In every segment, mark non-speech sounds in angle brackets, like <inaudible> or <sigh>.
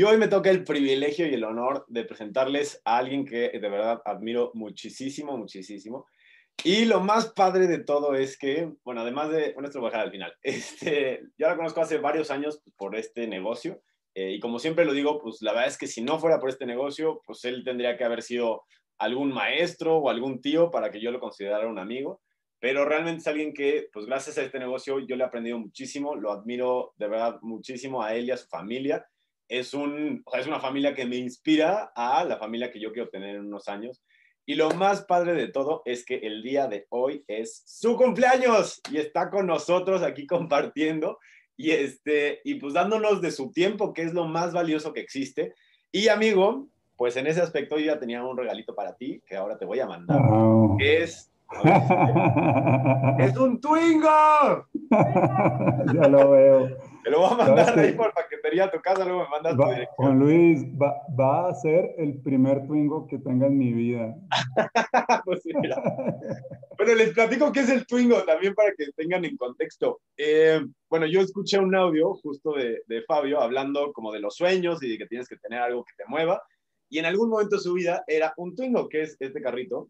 Y hoy me toca el privilegio y el honor de presentarles a alguien que de verdad admiro muchísimo, muchísimo. Y lo más padre de todo es que, bueno, además de, bueno, esto lo voy al final, <laughs> este, yo la conozco hace varios años por este negocio. Eh, y como siempre lo digo, pues la verdad es que si no fuera por este negocio, pues él tendría que haber sido algún maestro o algún tío para que yo lo considerara un amigo. Pero realmente es alguien que, pues gracias a este negocio, yo le he aprendido muchísimo, lo admiro de verdad muchísimo a él y a su familia es, un, es una familia que me inspira a la familia que yo quiero tener en unos años. Y lo más padre de todo es que el día de hoy es su cumpleaños y está con nosotros aquí compartiendo y, este, y pues dándonos de su tiempo, que es lo más valioso que existe. Y amigo, pues en ese aspecto yo ya tenía un regalito para ti que ahora te voy a mandar. Es, <laughs> es un Twingo. <laughs> ya lo veo. Te lo voy a mandar ahí por paquetería a tu casa, luego me mandas tu dirección. Juan Luis, va, va, a ser el primer Twingo que tenga en mi vida. <laughs> pues mira. bueno, les platico qué es el Twingo también para que tengan en contexto. Eh, bueno, yo escuché un audio justo de, de Fabio hablando como de los sueños y de que tienes que tener algo que te mueva. Y en algún momento de su vida era un Twingo, que es este carrito.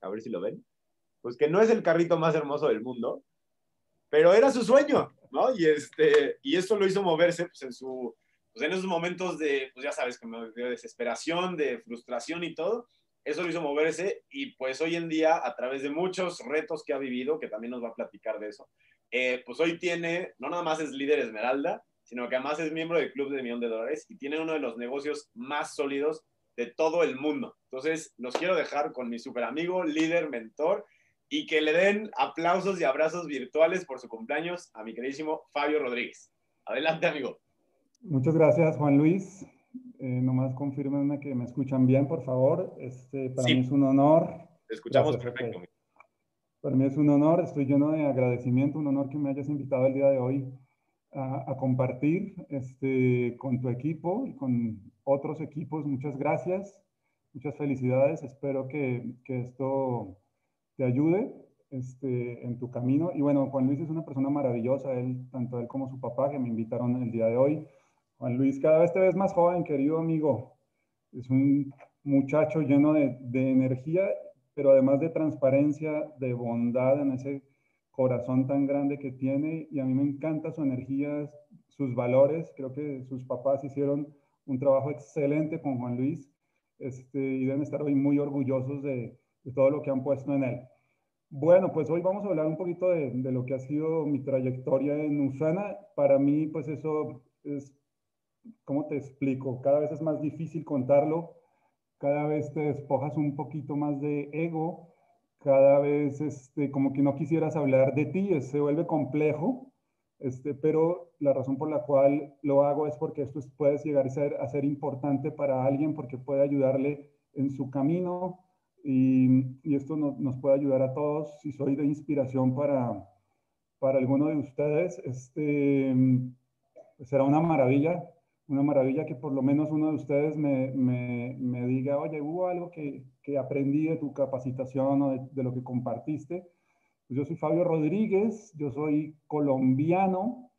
A ver si lo ven. Pues que no es el carrito más hermoso del mundo, pero era su sueño, ¿no? Y, este, y eso lo hizo moverse pues, en, su, pues, en esos momentos de, pues ya sabes, como de desesperación, de frustración y todo, eso lo hizo moverse y pues hoy en día, a través de muchos retos que ha vivido, que también nos va a platicar de eso, eh, pues hoy tiene, no nada más es líder Esmeralda, sino que además es miembro del Club de Millón de Dólares y tiene uno de los negocios más sólidos de todo el mundo. Entonces, los quiero dejar con mi super amigo, líder, mentor y que le den aplausos y abrazos virtuales por su cumpleaños a mi queridísimo Fabio Rodríguez. Adelante, amigo. Muchas gracias, Juan Luis. Eh, nomás confirmenme que me escuchan bien, por favor. Este, para mí es un honor. Te escuchamos perfecto. Para mí es un honor, estoy lleno de agradecimiento, un honor que me hayas invitado el día de hoy a, a compartir este, con tu equipo y con otros equipos. Muchas gracias, muchas felicidades. Espero que, que esto te ayude este, en tu camino. Y bueno, Juan Luis es una persona maravillosa, él, tanto él como su papá que me invitaron el día de hoy. Juan Luis, cada vez te ves más joven, querido amigo. Es un muchacho lleno de, energía, pero además de transparencia, de bondad en ese corazón tan grande que tiene. Y a mí me encanta su energía, sus valores. Creo que sus papás hicieron un trabajo excelente con Juan Luis este, y deben estar hoy muy orgullosos de, de todo lo que han puesto en él. Bueno, pues hoy vamos a hablar un poquito de, lo que ha sido mi trayectoria en Usana. Para mí, pues eso es, ¿cómo te explico? Cada vez es más difícil contarlo, cada vez te despojas un poquito más de ego, cada vez este, como que no quisieras hablar de ti, se vuelve complejo, este, pero la razón por la cual lo hago es porque esto puede llegar a ser importante para alguien, porque puede ayudarle en su camino, y, esto no, nos puede ayudar a todos. Si soy de inspiración para, para alguno de ustedes, este, será una maravilla, una maravilla que por lo menos uno de ustedes me, me, me diga, oye, hubo algo que, que, aprendí de tu capacitación o de, lo que compartiste. Pues yo soy Fabio Rodríguez, yo soy colombiano,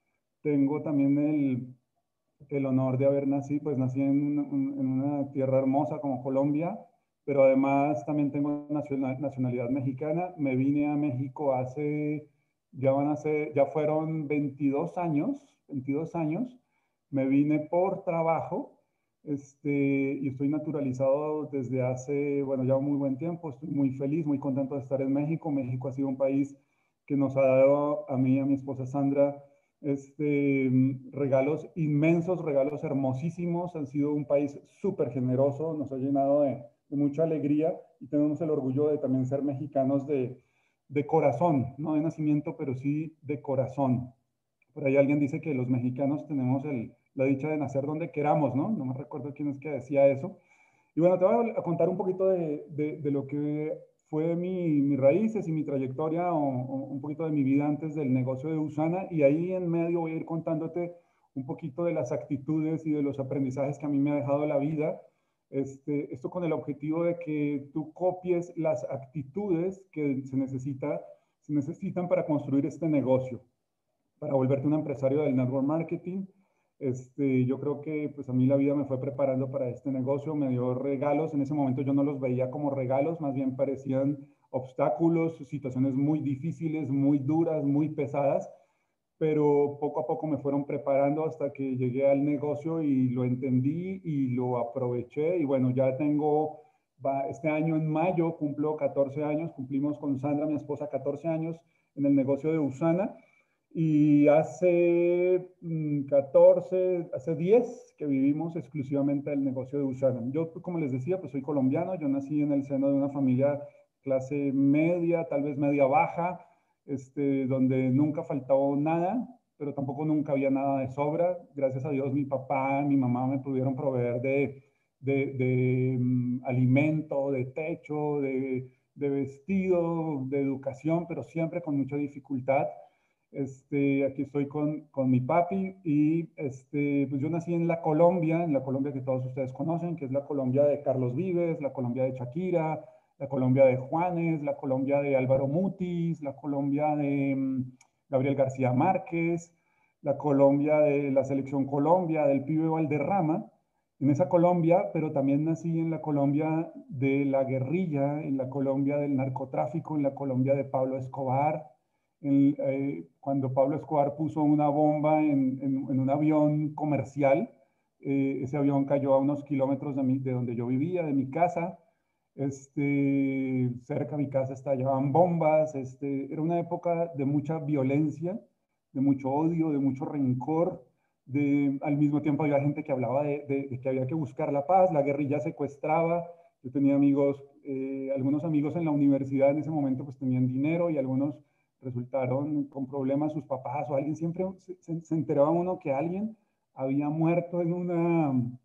tengo también el, el honor de haber nacido, pues nací en una tierra hermosa como Colombia, pero además también tengo nacionalidad mexicana. Me vine a México hace, ya van a ser, ya fueron 22 años, 22 años. Me vine por trabajo este, y estoy naturalizado desde hace, bueno, ya un muy buen tiempo. Estoy muy feliz, muy contento de estar en México. México ha sido un país que nos ha dado a mí y a mi esposa Sandra este, regalos inmensos, regalos hermosísimos. Han sido un país súper generoso, nos ha llenado de, mucha alegría y tenemos el orgullo de también ser mexicanos de, de corazón, no de nacimiento, pero sí de corazón. Por ahí alguien dice que los mexicanos tenemos la dicha de nacer donde queramos, ¿no? No me recuerdo quién es que decía eso. Y bueno, te voy a contar un poquito de, de, de lo que fue mi, mis raíces y mi trayectoria o, o, un poquito de mi vida antes del negocio de Usana y ahí en medio voy a ir contándote un poquito de las actitudes y de los aprendizajes que a mí me ha dejado la vida este, esto con el objetivo de que tú copies las actitudes que se, necesita, se necesitan para construir este negocio, para volverte un empresario del network marketing. Este, yo creo que pues a mí la vida me fue preparando para este negocio, me dio regalos, en ese momento yo no los veía como regalos, más bien parecían obstáculos, situaciones muy difíciles, muy duras, muy pesadas, pero poco a poco me fueron preparando hasta que llegué al negocio y lo entendí y lo aproveché y bueno, ya tengo, este año en mayo cumplo 14 años, cumplimos con Sandra, mi esposa, 14 años en el negocio de Usana y hace 14, mm, hace 10 que vivimos exclusivamente el negocio de Usana. Yo, como les decía, pues soy colombiano, yo nací en el seno de una familia clase media, tal vez media baja, este, donde nunca faltó nada, pero tampoco nunca había nada de sobra. Gracias a Dios mi papá, mi mamá me pudieron proveer de, de, de mm, alimento, de techo, de, de, vestido, de educación, pero siempre con mucha dificultad. Este, aquí estoy con, con mi papi y este, pues yo nací en la Colombia, en la Colombia que todos ustedes conocen, que es la Colombia de Carlos Vives, la Colombia de Shakira, la Colombia de Juanes, la Colombia de Álvaro Mutis, la Colombia de mm, Gabriel García Márquez, la Colombia de la Selección Colombia, del pibe Valderrama, en esa Colombia, pero también nací en la Colombia de la guerrilla, en la Colombia del narcotráfico, en la Colombia de Pablo Escobar, eh, cuando Pablo Escobar puso una bomba en, un avión comercial, eh, ese avión cayó a unos kilómetros de, de donde yo vivía, de mi casa, este, cerca de mi casa estallaban bombas, este, era una época de mucha violencia, de mucho odio, de mucho rencor, de, al mismo tiempo había gente que hablaba de, que había que buscar la paz, la guerrilla secuestraba, yo tenía amigos, eh, algunos amigos en la universidad en ese momento pues tenían dinero y algunos resultaron con problemas sus papás o alguien, siempre se, enteraba uno que alguien había muerto en una,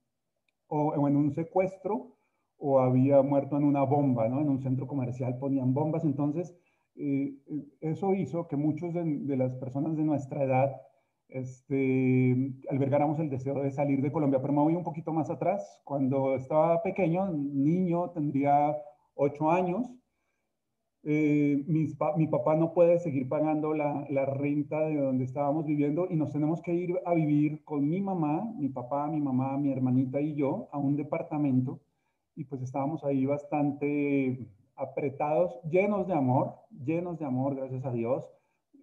o en un secuestro o había muerto en una bomba, ¿no? En un centro comercial ponían bombas. Entonces, eh, eso hizo que muchos de, las personas de nuestra edad este, albergáramos el deseo de salir de Colombia. Pero me voy un poquito más atrás. Cuando estaba pequeño, niño, tendría ocho años, eh, mi papá no puede seguir pagando la, la, renta de donde estábamos viviendo y nos tenemos que ir a vivir con mi mamá, mi papá, mi mamá, mi hermanita y yo a un departamento y pues estábamos ahí bastante apretados, llenos de amor, llenos de amor, gracias a Dios,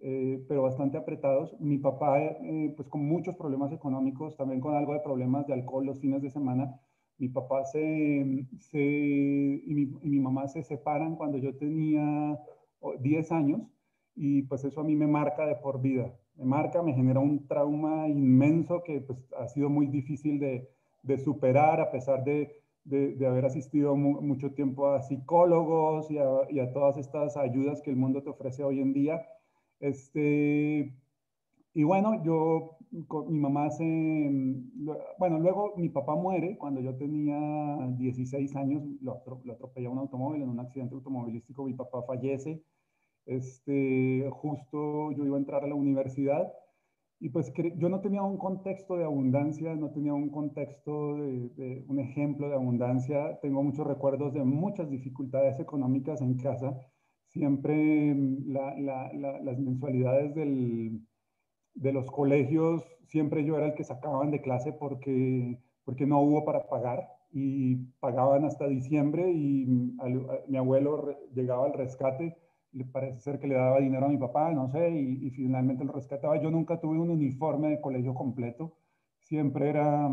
eh, pero bastante apretados. Mi papá, eh, pues con muchos problemas económicos, también con algo de problemas de alcohol los fines de semana. Mi papá se, se y, mi, y mi mamá se separan cuando yo tenía 10 años y pues eso a mí me marca de por vida. Me marca, me genera un trauma inmenso que pues ha sido muy difícil de, de superar a pesar de de, haber asistido mucho tiempo a psicólogos y a, todas estas ayudas que el mundo te ofrece hoy en día. Este, y bueno, yo, mi mamá se, bueno, luego mi papá muere cuando yo tenía 16 años, lo, lo atropella un automóvil en un accidente automovilístico, mi papá fallece. Este, justo yo iba a entrar a la universidad y pues yo no tenía un contexto de abundancia, no tenía un contexto de, un ejemplo de abundancia. Tengo muchos recuerdos de muchas dificultades económicas en casa. Siempre mm, las mensualidades del, de los colegios, siempre yo era el que sacaban de clase porque, porque no hubo para pagar y pagaban hasta diciembre y mm, mi abuelo llegaba al rescate parece ser que le daba dinero a mi papá, no sé, y, finalmente lo rescataba. Yo nunca tuve un uniforme de colegio completo, siempre era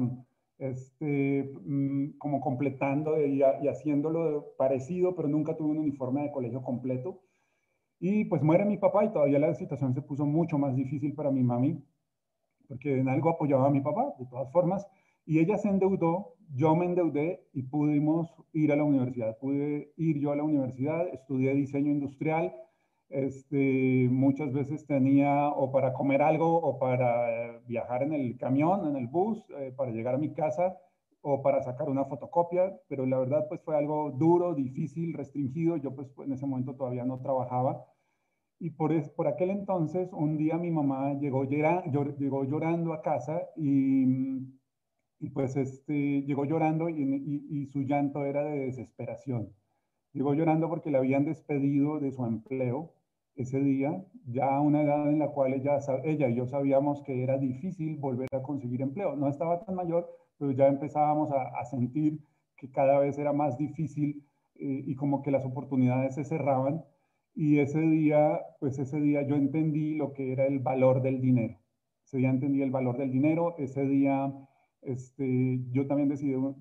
este, mm, como completando y, y, haciéndolo parecido, pero nunca tuve un uniforme de colegio completo. Y pues muere mi papá y todavía la situación se puso mucho más difícil para mi mami, porque en algo apoyaba a mi papá, de todas formas, y ella se endeudó, yo me endeudé y pudimos ir a la universidad. Pude ir yo a la universidad, estudié diseño industrial. Este, muchas veces tenía o para comer algo o para viajar en el camión, en el bus, eh, para llegar a mi casa o para sacar una fotocopia, pero la verdad pues fue algo duro, difícil, restringido. Yo pues en ese momento todavía no trabajaba. Y por, es, por aquel entonces, un día mi mamá llegó, llegó llorando a casa y y pues este, llegó llorando y, su llanto era de desesperación. Llegó llorando porque le habían despedido de su empleo ese día, ya a una edad en la cual ella, ella y yo sabíamos que era difícil volver a conseguir empleo. No estaba tan mayor, pero ya empezábamos a, sentir que cada vez era más difícil eh, y como que las oportunidades se cerraban. Y ese día, pues ese día yo entendí lo que era el valor del dinero. Ese día entendí el valor del dinero, ese día este, yo también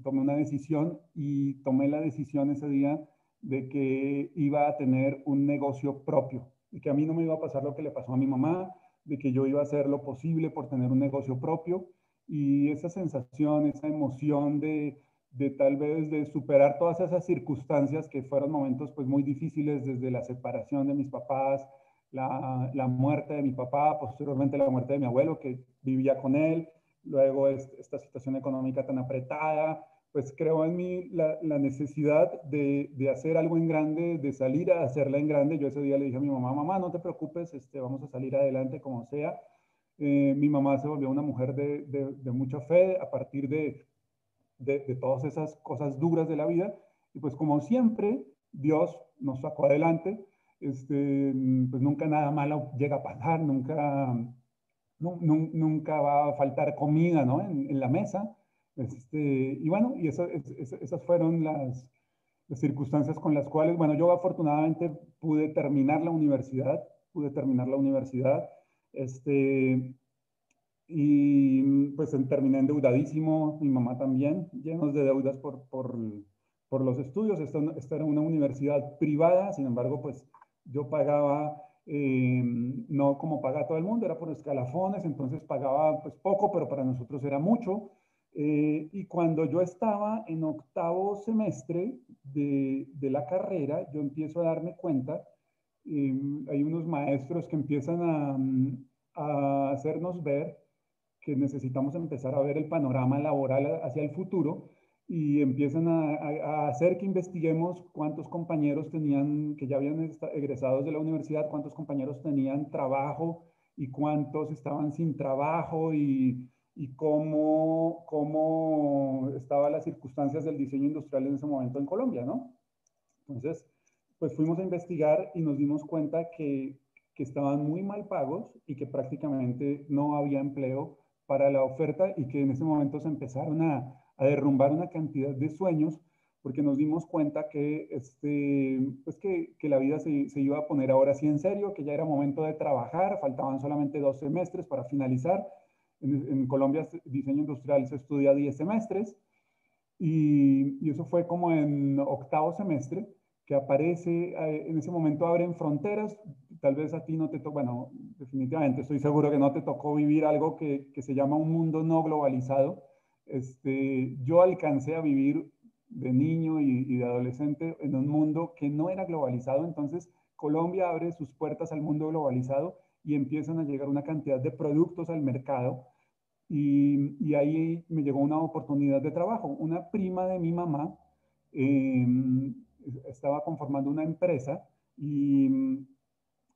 tomé una decisión y tomé la decisión ese día de que iba a tener un negocio propio, y que a mí no me iba a pasar lo que le pasó a mi mamá, de que yo iba a hacer lo posible por tener un negocio propio. Y esa sensación, esa emoción de, de tal vez de superar todas esas circunstancias que fueron momentos pues muy difíciles desde la separación de mis papás, la, la muerte de mi papá, posteriormente la muerte de mi abuelo que vivía con él, luego esta situación económica tan apretada, pues creo en mí la, necesidad de, hacer algo en grande, de salir a hacerla en grande. Yo ese día le dije a mi mamá, mamá, no te preocupes, este, vamos a salir adelante como sea. Eh, mi mamá se volvió una mujer de, de mucha fe a partir de, todas esas cosas duras de la vida. Y pues como siempre, Dios nos sacó adelante. Este, pues nunca nada malo llega a pasar, nunca, nunca va a faltar comida ¿no? en, la mesa. Este, y bueno, y esas fueron las, circunstancias con las cuales, bueno, yo afortunadamente pude terminar la universidad, pude terminar la universidad, este, y pues terminé endeudadísimo, mi mamá también, llenos de deudas por, por, por los estudios. Esta, esta, era una universidad privada, sin embargo, pues yo pagaba, eh, no como paga todo el mundo, era por escalafones, entonces pagaba pues poco, pero para nosotros era mucho. Eh, y cuando yo estaba en octavo semestre de, de la carrera, yo empiezo a darme cuenta, em, hay unos maestros que empiezan a, a, hacernos ver que necesitamos empezar a ver el panorama laboral hacia el futuro y empiezan a, a, hacer que investiguemos cuántos compañeros tenían, que ya habían egresados de la universidad, cuántos compañeros tenían trabajo y cuántos estaban sin trabajo y y cómo, cómo estaban las circunstancias del diseño industrial en ese momento en Colombia, ¿no? Entonces, pues fuimos a investigar y nos dimos cuenta que, que estaban muy mal pagos y que prácticamente no había empleo para la oferta y que en ese momento se empezaron a, a derrumbar una cantidad de sueños porque nos dimos cuenta que, este, pues que, la vida se, se, iba a poner ahora sí en serio, que ya era momento de trabajar, faltaban solamente dos semestres para finalizar en, Colombia, diseño industrial se estudia 10 semestres y, y, eso fue como en octavo semestre que aparece, eh, en ese momento abren fronteras, tal vez a ti no te tocó, bueno, definitivamente estoy seguro que no te tocó vivir algo que, que se llama un mundo no globalizado. Este, yo alcancé a vivir de niño y, y, de adolescente en un mundo que no era globalizado, entonces Colombia abre sus puertas al mundo globalizado y empiezan a llegar una cantidad de productos al mercado y, ahí me llegó una oportunidad de trabajo. Una prima de mi mamá em, estaba conformando una empresa y mm,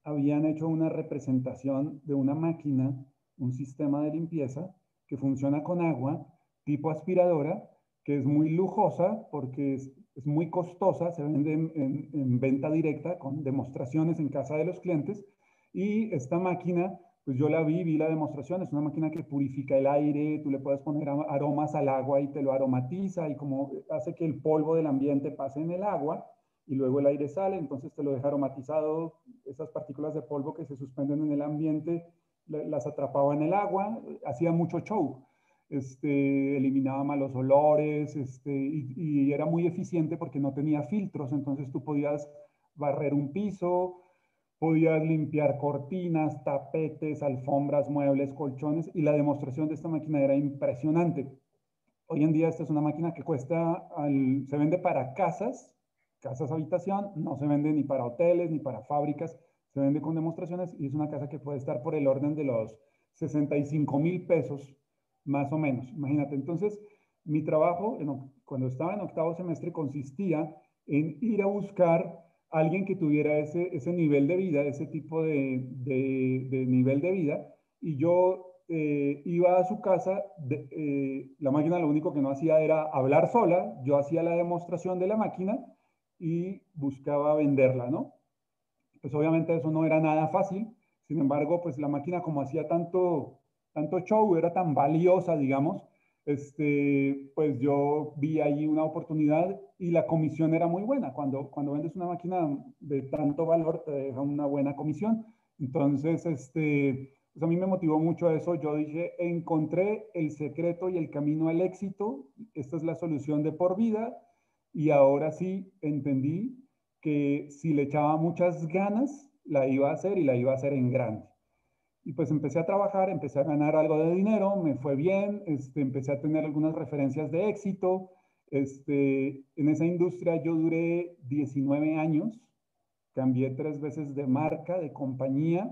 habían hecho una representación de una máquina, un sistema de limpieza que funciona con agua, tipo aspiradora, que es muy lujosa porque es, muy costosa, se vende en, venta directa con demostraciones en casa de los clientes. Y esta máquina pues yo la vi, vi la demostración, es una máquina que purifica el aire, tú le puedes poner aromas al agua y te lo aromatiza y como hace que el polvo del ambiente pase en el agua y luego el aire sale, entonces te lo deja aromatizado, esas partículas de polvo que se suspenden en el ambiente las atrapaba en el agua, hacía mucho show, este, eliminaba malos olores este, y, era muy eficiente porque no tenía filtros, entonces tú podías barrer un piso, Podías limpiar cortinas, tapetes, alfombras, muebles, colchones y la demostración de esta máquina era impresionante. Hoy en día esta es una máquina que cuesta, se vende para casas, casas habitación, no se vende ni para hoteles ni para fábricas, se vende con demostraciones y es una casa que puede estar por el orden de los 65 mil pesos, más o menos. Imagínate, entonces mi trabajo cuando estaba en octavo semestre consistía en ir a buscar alguien que tuviera ese, ese nivel de vida, ese tipo de, de, nivel de vida, y yo eh, iba a su casa, eh, la máquina lo único que no hacía era hablar sola, yo hacía la demostración de la máquina y buscaba venderla, ¿no? Pues obviamente eso no era nada fácil, sin embargo, pues la máquina como hacía tanto, tanto show, era tan valiosa, digamos, este, pues yo vi ahí una oportunidad y la comisión era muy buena. Cuando, cuando vendes una máquina de tanto valor, te deja una buena comisión. Entonces, este, pues a mí me motivó mucho eso. Yo dije, encontré el secreto y el camino al éxito. Esta es la solución de por vida. Y ahora sí entendí que si le echaba muchas ganas, la iba a hacer y la iba a hacer en grande. Y pues empecé a trabajar, empecé a ganar algo de dinero, me fue bien, este, empecé a tener algunas referencias de éxito. Este, en esa industria yo duré 19 años, cambié tres veces de marca, de compañía.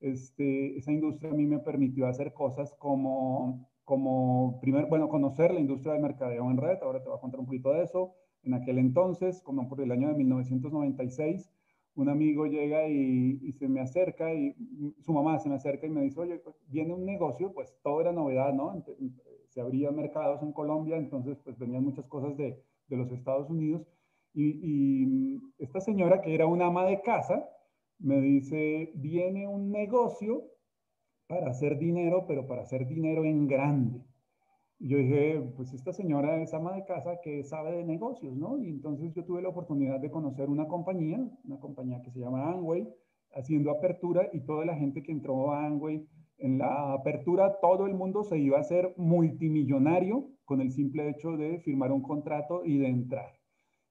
Este, esa industria a mí me permitió hacer cosas como, como primer, bueno, conocer la industria del mercadeo en red, ahora te voy a contar un poquito de eso. En aquel entonces, como por el año de 1996, un amigo llega y, se me acerca y su mamá se me acerca y me dice, oye, pues, viene un negocio, pues todo era novedad, ¿no? Se abrían mercados en Colombia, entonces pues venían muchas cosas de, de los Estados Unidos. Y, y, esta señora, que era una ama de casa, me dice, viene un negocio para hacer dinero, pero para hacer dinero en grande. Yo dije, pues esta señora es ama de casa que sabe de negocios, ¿no? Y entonces yo tuve la oportunidad de conocer una compañía, una compañía que se llama Angway, haciendo apertura y toda la gente que entró a Angway, en la apertura todo el mundo se iba a hacer multimillonario con el simple hecho de firmar un contrato y de entrar.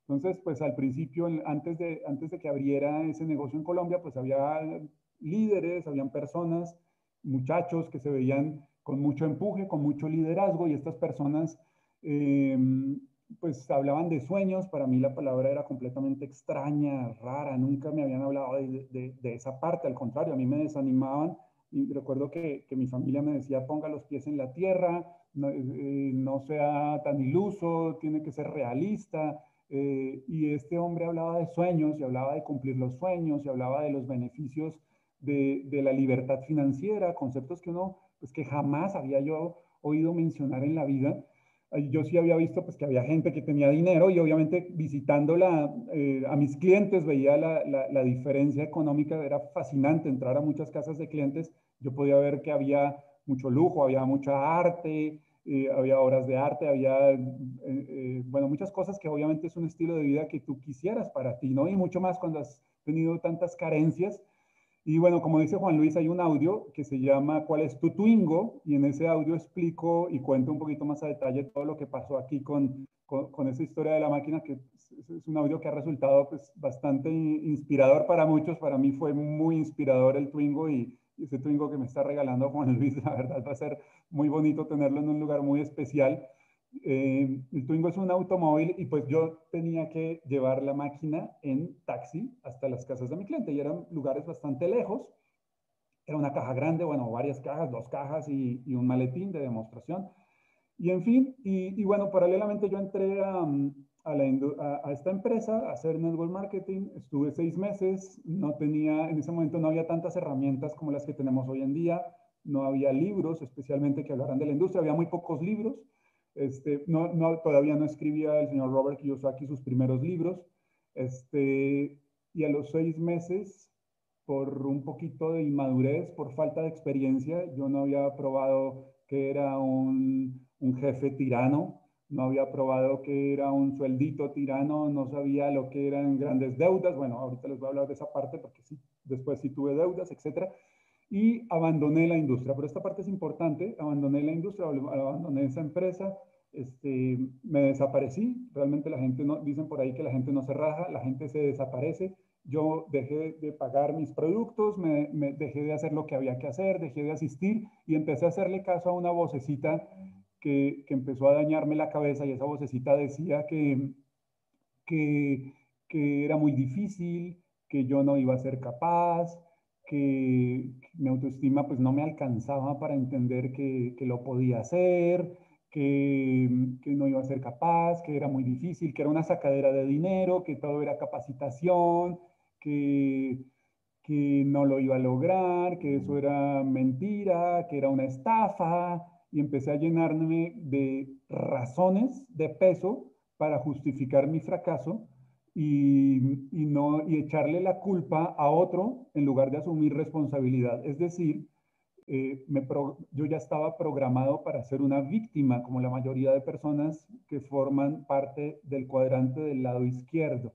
Entonces, pues al principio, antes de, antes de que abriera ese negocio en Colombia, pues había líderes, habían personas, muchachos que se veían con mucho empuje, con mucho liderazgo y estas personas eh, pues hablaban de sueños, para mí la palabra era completamente extraña, rara, nunca me habían hablado de, esa parte, al contrario, a mí me desanimaban y recuerdo que, mi familia me decía ponga los pies en la tierra, no, eh, sea tan iluso, tiene que ser realista. Eh, y este hombre hablaba de sueños y hablaba de cumplir los sueños y hablaba de los beneficios de, de la libertad financiera, conceptos que uno pues que jamás había yo oído mencionar en la vida. Yo sí había visto pues que había gente que tenía dinero y obviamente visitándola eh, a mis clientes veía la, la, diferencia económica, era fascinante entrar a muchas casas de clientes, yo podía ver que había mucho lujo, había mucha arte, eh, había obras de arte, había, eh, bueno, muchas cosas que obviamente es un estilo de vida que tú quisieras para ti, ¿no? Y mucho más cuando has tenido tantas carencias y bueno, como dice Juan Luis, hay un audio que se llama ¿Cuál es tu Twingo? Y en ese audio explico y cuento un poquito más a detalle todo lo que pasó aquí con, con, esa historia de la máquina, que es un audio que ha resultado pues, bastante inspirador para muchos. Para mí fue muy inspirador el Twingo y, ese Twingo que me está regalando Juan Luis, <laughs> la verdad va a ser muy bonito tenerlo en un lugar muy especial. Eh, el Twingo es un automóvil y pues yo tenía que llevar la máquina en taxi hasta las casas de mi cliente y eran lugares bastante lejos. Era una caja grande, bueno, varias cajas, dos cajas y, un maletín de demostración. Y en fin, y, bueno, paralelamente yo entré a, a, esta empresa a hacer network marketing. Estuve seis meses, no tenía, en ese momento no había tantas herramientas como las que tenemos hoy en día, no había libros especialmente que hablaran de la industria, había muy pocos libros. Este, no, todavía no escribía el señor Robert Kiyosaki sus primeros libros. Este, y a los seis meses, por un poquito de inmadurez, por falta de experiencia, yo no había probado que era un, un jefe tirano, no había probado que era un sueldito tirano, no sabía lo que eran grandes deudas. Bueno, ahorita les voy a hablar de esa parte porque sí, después sí tuve deudas, etcétera y abandoné la industria. Pero esta parte es importante, abandoné la industria, abandoné esa empresa, este, me desaparecí, realmente la gente no, dicen por ahí que la gente no se raja, la gente se desaparece, yo dejé de pagar mis productos, me, dejé de hacer lo que había que hacer, dejé de asistir y empecé a hacerle caso a una vocecita que, que empezó a dañarme la cabeza y esa vocecita decía que, que, que era muy difícil, que yo no iba a ser capaz, que mi autoestima pues no me alcanzaba para entender que, que lo podía hacer, que, que, no iba a ser capaz, que era muy difícil, que era una sacadera de dinero, que todo era capacitación, que, que no lo iba a lograr, que eso era mentira, que era una estafa, y empecé a llenarme de razones de peso para justificar mi fracaso y, no, y echarle la culpa a otro en lugar de asumir responsabilidad. Es decir, eh, yo ya estaba programado para ser una víctima, como la mayoría de personas que forman parte del cuadrante del lado izquierdo.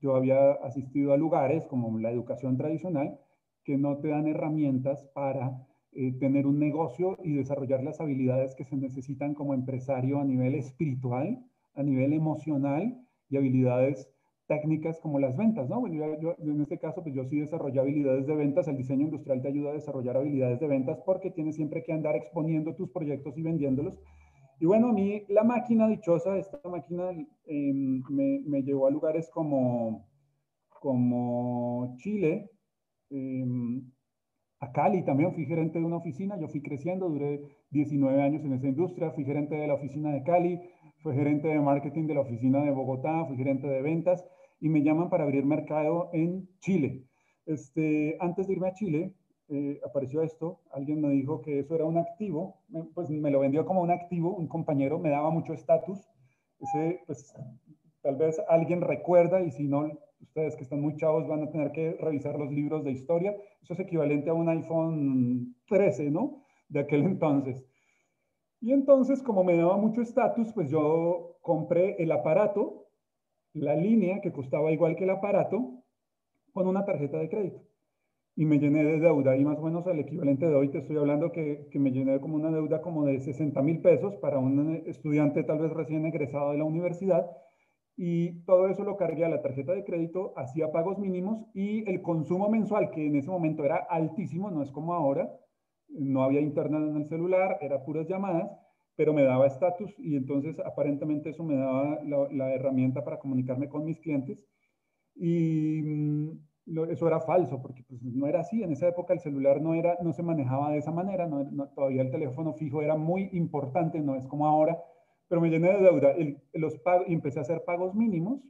Yo había asistido a lugares como la educación tradicional que no te dan herramientas para eh, tener un negocio y desarrollar las habilidades que se necesitan como empresario a nivel espiritual, a nivel emocional y habilidades técnicas como las ventas, ¿no? Bueno, yo, en este caso, pues yo sí desarrollé habilidades de ventas, el diseño industrial te ayuda a desarrollar habilidades de ventas porque tienes siempre que andar exponiendo tus proyectos y vendiéndolos. Y bueno, a mí la máquina dichosa, esta máquina em, me, me, llevó a lugares como, como Chile, em, a Cali también, fui gerente de una oficina, yo fui creciendo, duré 19 años en esa industria, fui gerente de la oficina de Cali, fui gerente de marketing de la oficina de Bogotá, fui gerente de ventas y me llaman para abrir mercado en Chile. Este, antes de irme a Chile, eh, apareció esto, alguien me dijo que eso era un activo, pues me lo vendió como un activo, un compañero, me daba mucho estatus, pues tal vez alguien recuerda y si no, ustedes que están muy chavos van a tener que revisar los libros de historia, eso es equivalente a un iPhone 13, ¿no? De aquel entonces. Y entonces, como me daba mucho estatus, pues yo compré el aparato la línea que costaba igual que el aparato con una tarjeta de crédito. Y me llené de deuda, y más o menos el equivalente de hoy te estoy hablando que, que me llené como una deuda como de 60 mil pesos para un estudiante tal vez recién egresado de la universidad. Y todo eso lo cargué a la tarjeta de crédito, hacía pagos mínimos y el consumo mensual, que en ese momento era altísimo, no es como ahora, no había internet en el celular, era puras llamadas, pero me daba estatus y entonces aparentemente eso me daba la, herramienta para comunicarme con mis clientes. Y mm, eso era falso, porque pues, no era así. En esa época el celular no, era, no se manejaba de esa manera, todavía el teléfono fijo era muy importante, no es como ahora, pero me llené de deuda los y empecé a hacer pagos mínimos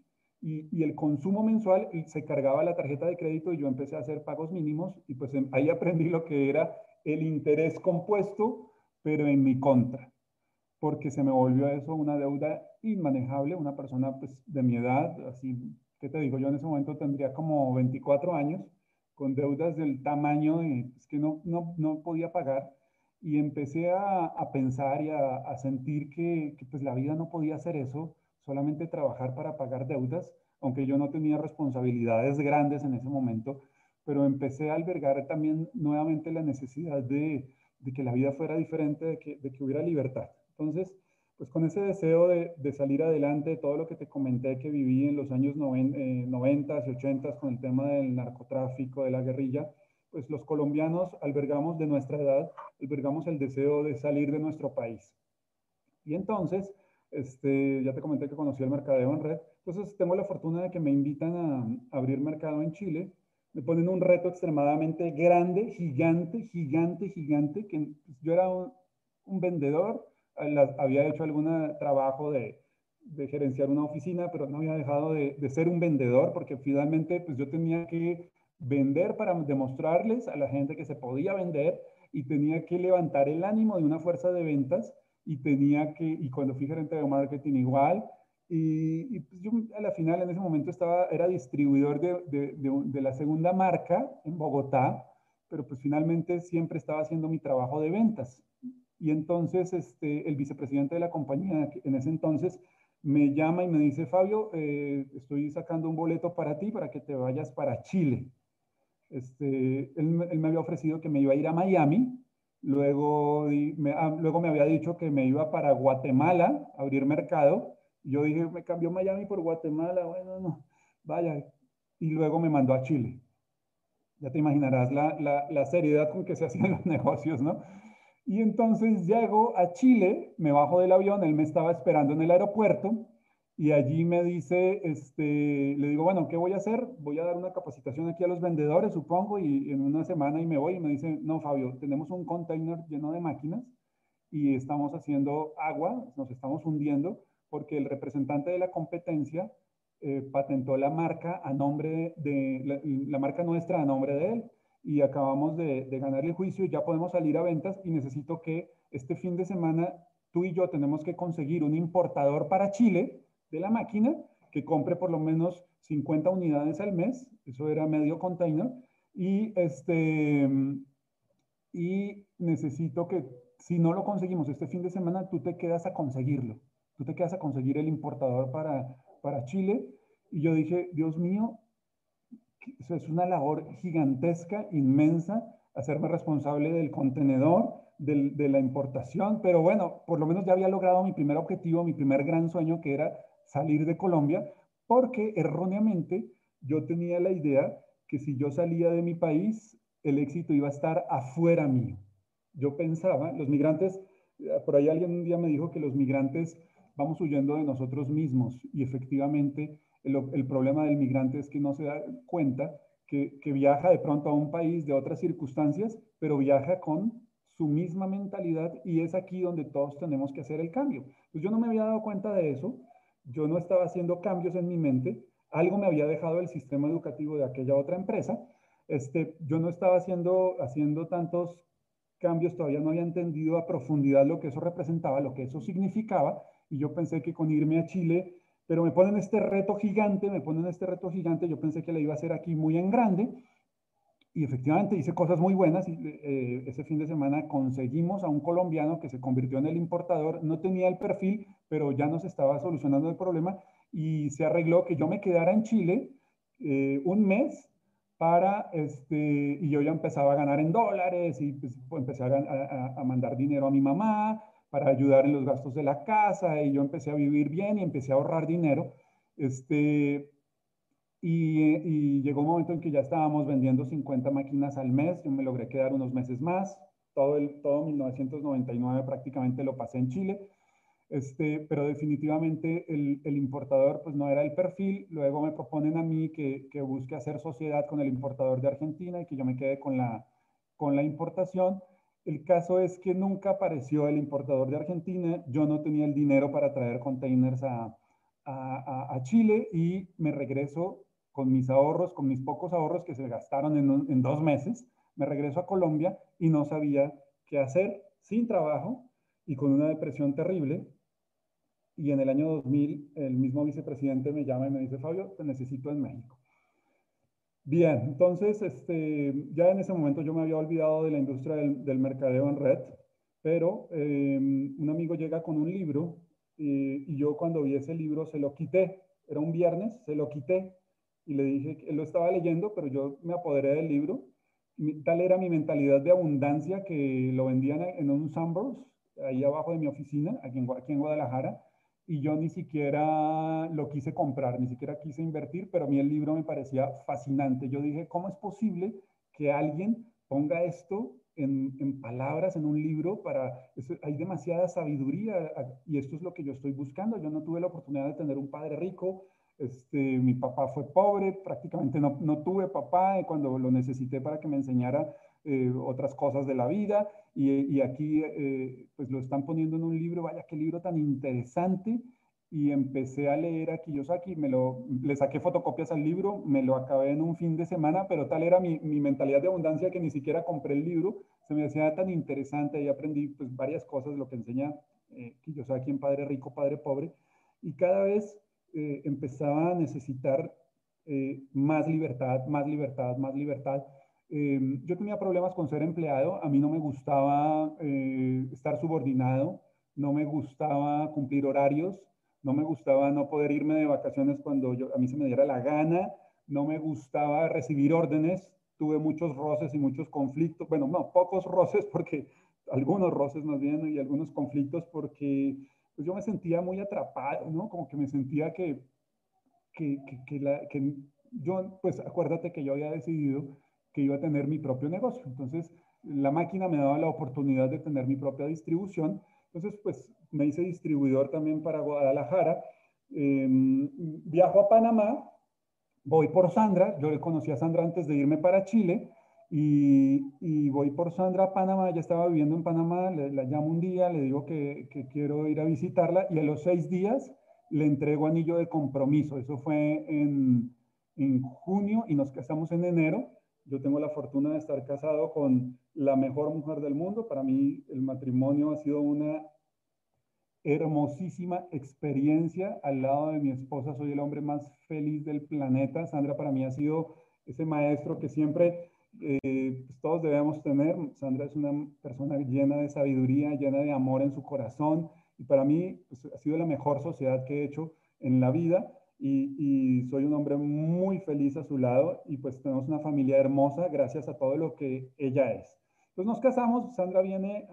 y, y, el consumo mensual se cargaba la tarjeta de crédito y yo empecé a hacer pagos mínimos y pues em, ahí aprendí lo que era el interés compuesto, pero en mi contra porque se me volvió eso una deuda inmanejable, una persona pues, de mi edad, así, ¿qué te digo? Yo en ese momento tendría como 24 años, con deudas del tamaño de, pues, que no, no, no, podía pagar, y empecé a, a pensar y a, a sentir que, que, pues la vida no podía ser eso, solamente trabajar para pagar deudas, aunque yo no tenía responsabilidades grandes en ese momento, pero empecé a albergar también nuevamente la necesidad de, de que la vida fuera diferente, de que, de que hubiera libertad. Entonces, pues con ese deseo de, salir adelante, todo lo que te comenté que viví en los años 90, eh, y 80 con el tema del narcotráfico, de la guerrilla, pues los colombianos albergamos de nuestra edad, albergamos el deseo de salir de nuestro país. Y entonces, este, ya te comenté que conocí el mercadeo en red, entonces tengo la fortuna de que me invitan a, abrir mercado en Chile, me ponen un reto extremadamente grande, gigante, gigante, gigante, que yo era un vendedor, había hecho algún trabajo de, gerenciar una oficina, pero no había dejado de, ser un vendedor porque finalmente pues yo tenía que vender para demostrarles a la gente que se podía vender y tenía que levantar el ánimo de una fuerza de ventas y tenía que, y cuando fui gerente de marketing igual, y, y pues yo a la final en ese momento estaba, era distribuidor de, de, la segunda marca en Bogotá, pero pues finalmente siempre estaba haciendo mi trabajo de ventas. Y entonces este, el vicepresidente de la compañía en ese entonces me llama y me dice, Fabio, eh, estoy sacando un boleto para ti para que te vayas para Chile. Este, él, me había ofrecido que me iba a ir a Miami, luego me, ah, luego me había dicho que me iba para Guatemala a abrir mercado. Yo dije, me cambió Miami por Guatemala, bueno, no, vaya. Y luego me mandó a Chile. Ya te imaginarás la, la, la seriedad con que se hacían <laughs> los negocios, ¿no? Y entonces llego a Chile, me bajo del avión, él me estaba esperando en el aeropuerto y allí me dice, este, le digo, bueno, ¿qué voy a hacer? Voy a dar una capacitación aquí a los vendedores, supongo, y en una semana y me voy y me dice, no, Fabio, tenemos un container lleno de máquinas y estamos haciendo agua, nos estamos hundiendo porque el representante de la competencia eh, patentó la marca a nombre de, la marca nuestra a nombre de él y acabamos de, ganar el juicio y ya podemos salir a ventas y necesito que este fin de semana tú y yo tenemos que conseguir un importador para Chile de la máquina que compre por lo menos 50 unidades al mes, eso era medio container, y, este, y necesito que si no lo conseguimos este fin de semana, tú te quedas a conseguirlo, tú te quedas a conseguir el importador para, para Chile. Y yo dije, Dios mío, es una labor gigantesca, inmensa, hacerme responsable del contenedor, de la importación, pero bueno, por lo menos ya había logrado mi primer objetivo, mi primer gran sueño, que era salir de Colombia, porque erróneamente yo tenía la idea que si yo salía de mi país, el éxito iba a estar afuera mío. Yo pensaba, los migrantes, eh, por ahí alguien un día me dijo que los migrantes vamos huyendo de nosotros mismos y efectivamente el, problema del migrante es que no se da cuenta que, que, viaja de pronto a un país de otras circunstancias, pero viaja con su misma mentalidad y es aquí donde todos tenemos que hacer el cambio. Pues yo no me había dado cuenta de eso, yo no estaba haciendo cambios en mi mente, algo me había dejado el sistema educativo de aquella otra empresa, este, yo no estaba haciendo, haciendo tantos cambios, todavía no había entendido a profundidad lo que eso representaba, lo que eso significaba, y yo pensé que con irme a Chile, pero me ponen este reto gigante, me ponen este reto gigante, yo pensé que le iba a hacer aquí muy en grande, y efectivamente hice cosas muy buenas. Eh, ese fin de semana conseguimos a un colombiano que se convirtió en el importador. No tenía el perfil, pero ya nos estaba solucionando el problema y se arregló que yo me quedara en Chile eh, un mes para, este, y yo ya empezaba a ganar en dólares y pues, empecé a, a, mandar dinero a mi mamá para ayudar en los gastos de la casa y yo empecé a vivir bien y empecé a ahorrar dinero. Este, y, llegó un momento en que ya estábamos vendiendo 50 máquinas al mes, yo me logré quedar unos meses más, todo, el, todo 1999 prácticamente lo pasé en Chile, este, pero definitivamente el, el, importador pues no era el perfil, luego me proponen a mí que, que, busque hacer sociedad con el importador de Argentina y que yo me quede con la, con la importación. El caso es que nunca apareció el importador de Argentina, yo no tenía el dinero para traer containers a, a, a Chile y me regreso con mis ahorros, con mis pocos ahorros que se gastaron en, dos meses, me regreso a Colombia y no sabía qué hacer sin trabajo y con una depresión terrible. Y en el año 2000, el mismo vicepresidente me llama y me dice, Fabio, te necesito en México. Bien, entonces, este, ya en ese momento yo me había olvidado de la industria del, mercadeo en red, pero eh, un amigo llega con un libro y, y yo cuando vi ese libro se lo quité. Era un viernes, se lo quité y le dije, que él lo estaba leyendo, pero yo me apoderé del libro. Tal era mi mentalidad de abundancia que lo vendían en un Sunburst, ahí abajo de mi oficina, aquí en, aquí en Guadalajara, y yo ni siquiera lo quise comprar, ni siquiera quise invertir, pero a mí el libro me parecía fascinante. Yo dije, ¿cómo es posible que alguien ponga esto en, en palabras en un libro para... hay demasiada sabiduría y esto es lo que yo estoy buscando. Yo no tuve la oportunidad de tener un padre rico, este, mi papá fue pobre, prácticamente no, no tuve papá cuando lo necesité para que me enseñara eh, otras cosas de la vida y, y aquí eh, pues lo están poniendo en un libro, vaya qué libro tan interesante. Y empecé a leer a Kiyosaki, me lo, le saqué fotocopias al libro, me lo acabé en un fin de semana, pero tal era mi, mi mentalidad de abundancia que ni siquiera compré el libro, se me hacía tan interesante y aprendí pues varias cosas, lo que enseña eh, Kiyosaki en Padre Rico, Padre Pobre, y cada vez eh, empezaba a necesitar eh, más libertad, más libertad, más libertad. Em, yo tenía problemas con ser empleado, a mí no me gustaba eh, estar subordinado, no me gustaba cumplir horarios, no me gustaba no poder irme de vacaciones cuando yo, a mí se me diera la gana, no me gustaba recibir órdenes, tuve muchos roces y muchos conflictos, bueno, no, pocos <laughs> roces porque algunos roces más bien y algunos conflictos porque pues yo me sentía muy atrapado, ¿no? Como que me sentía que, que, que, que yo, pues acuérdate que yo había decidido que iba a tener mi propio negocio. Entonces, la máquina me daba la oportunidad de tener mi propia distribución. Entonces, pues me hice distribuidor también para Guadalajara. Em, viajo a Panamá, voy por Sandra. Yo le conocí a Sandra antes de irme para Chile y, voy por Sandra a Panamá, ya estaba viviendo en Panamá, le, la llamo un día, le digo que, quiero ir a visitarla y a los seis días le entrego anillo de compromiso. Eso fue en, en junio y nos casamos en enero. Yo tengo la fortuna de estar casado con la mejor mujer del mundo. Para mí el matrimonio ha sido una hermosísima experiencia al lado de mi esposa. Soy el hombre más feliz del planeta. Sandra para mí ha sido ese maestro que siempre eh, pues, todos debemos tener. Sandra es una persona llena de sabiduría, llena de amor en su corazón. Y para mí pues, ha sido la mejor sociedad que he hecho en la vida. Y, soy un hombre muy feliz a su lado. Y pues tenemos una familia hermosa gracias a todo lo que ella es. Entonces nos casamos. Sandra viene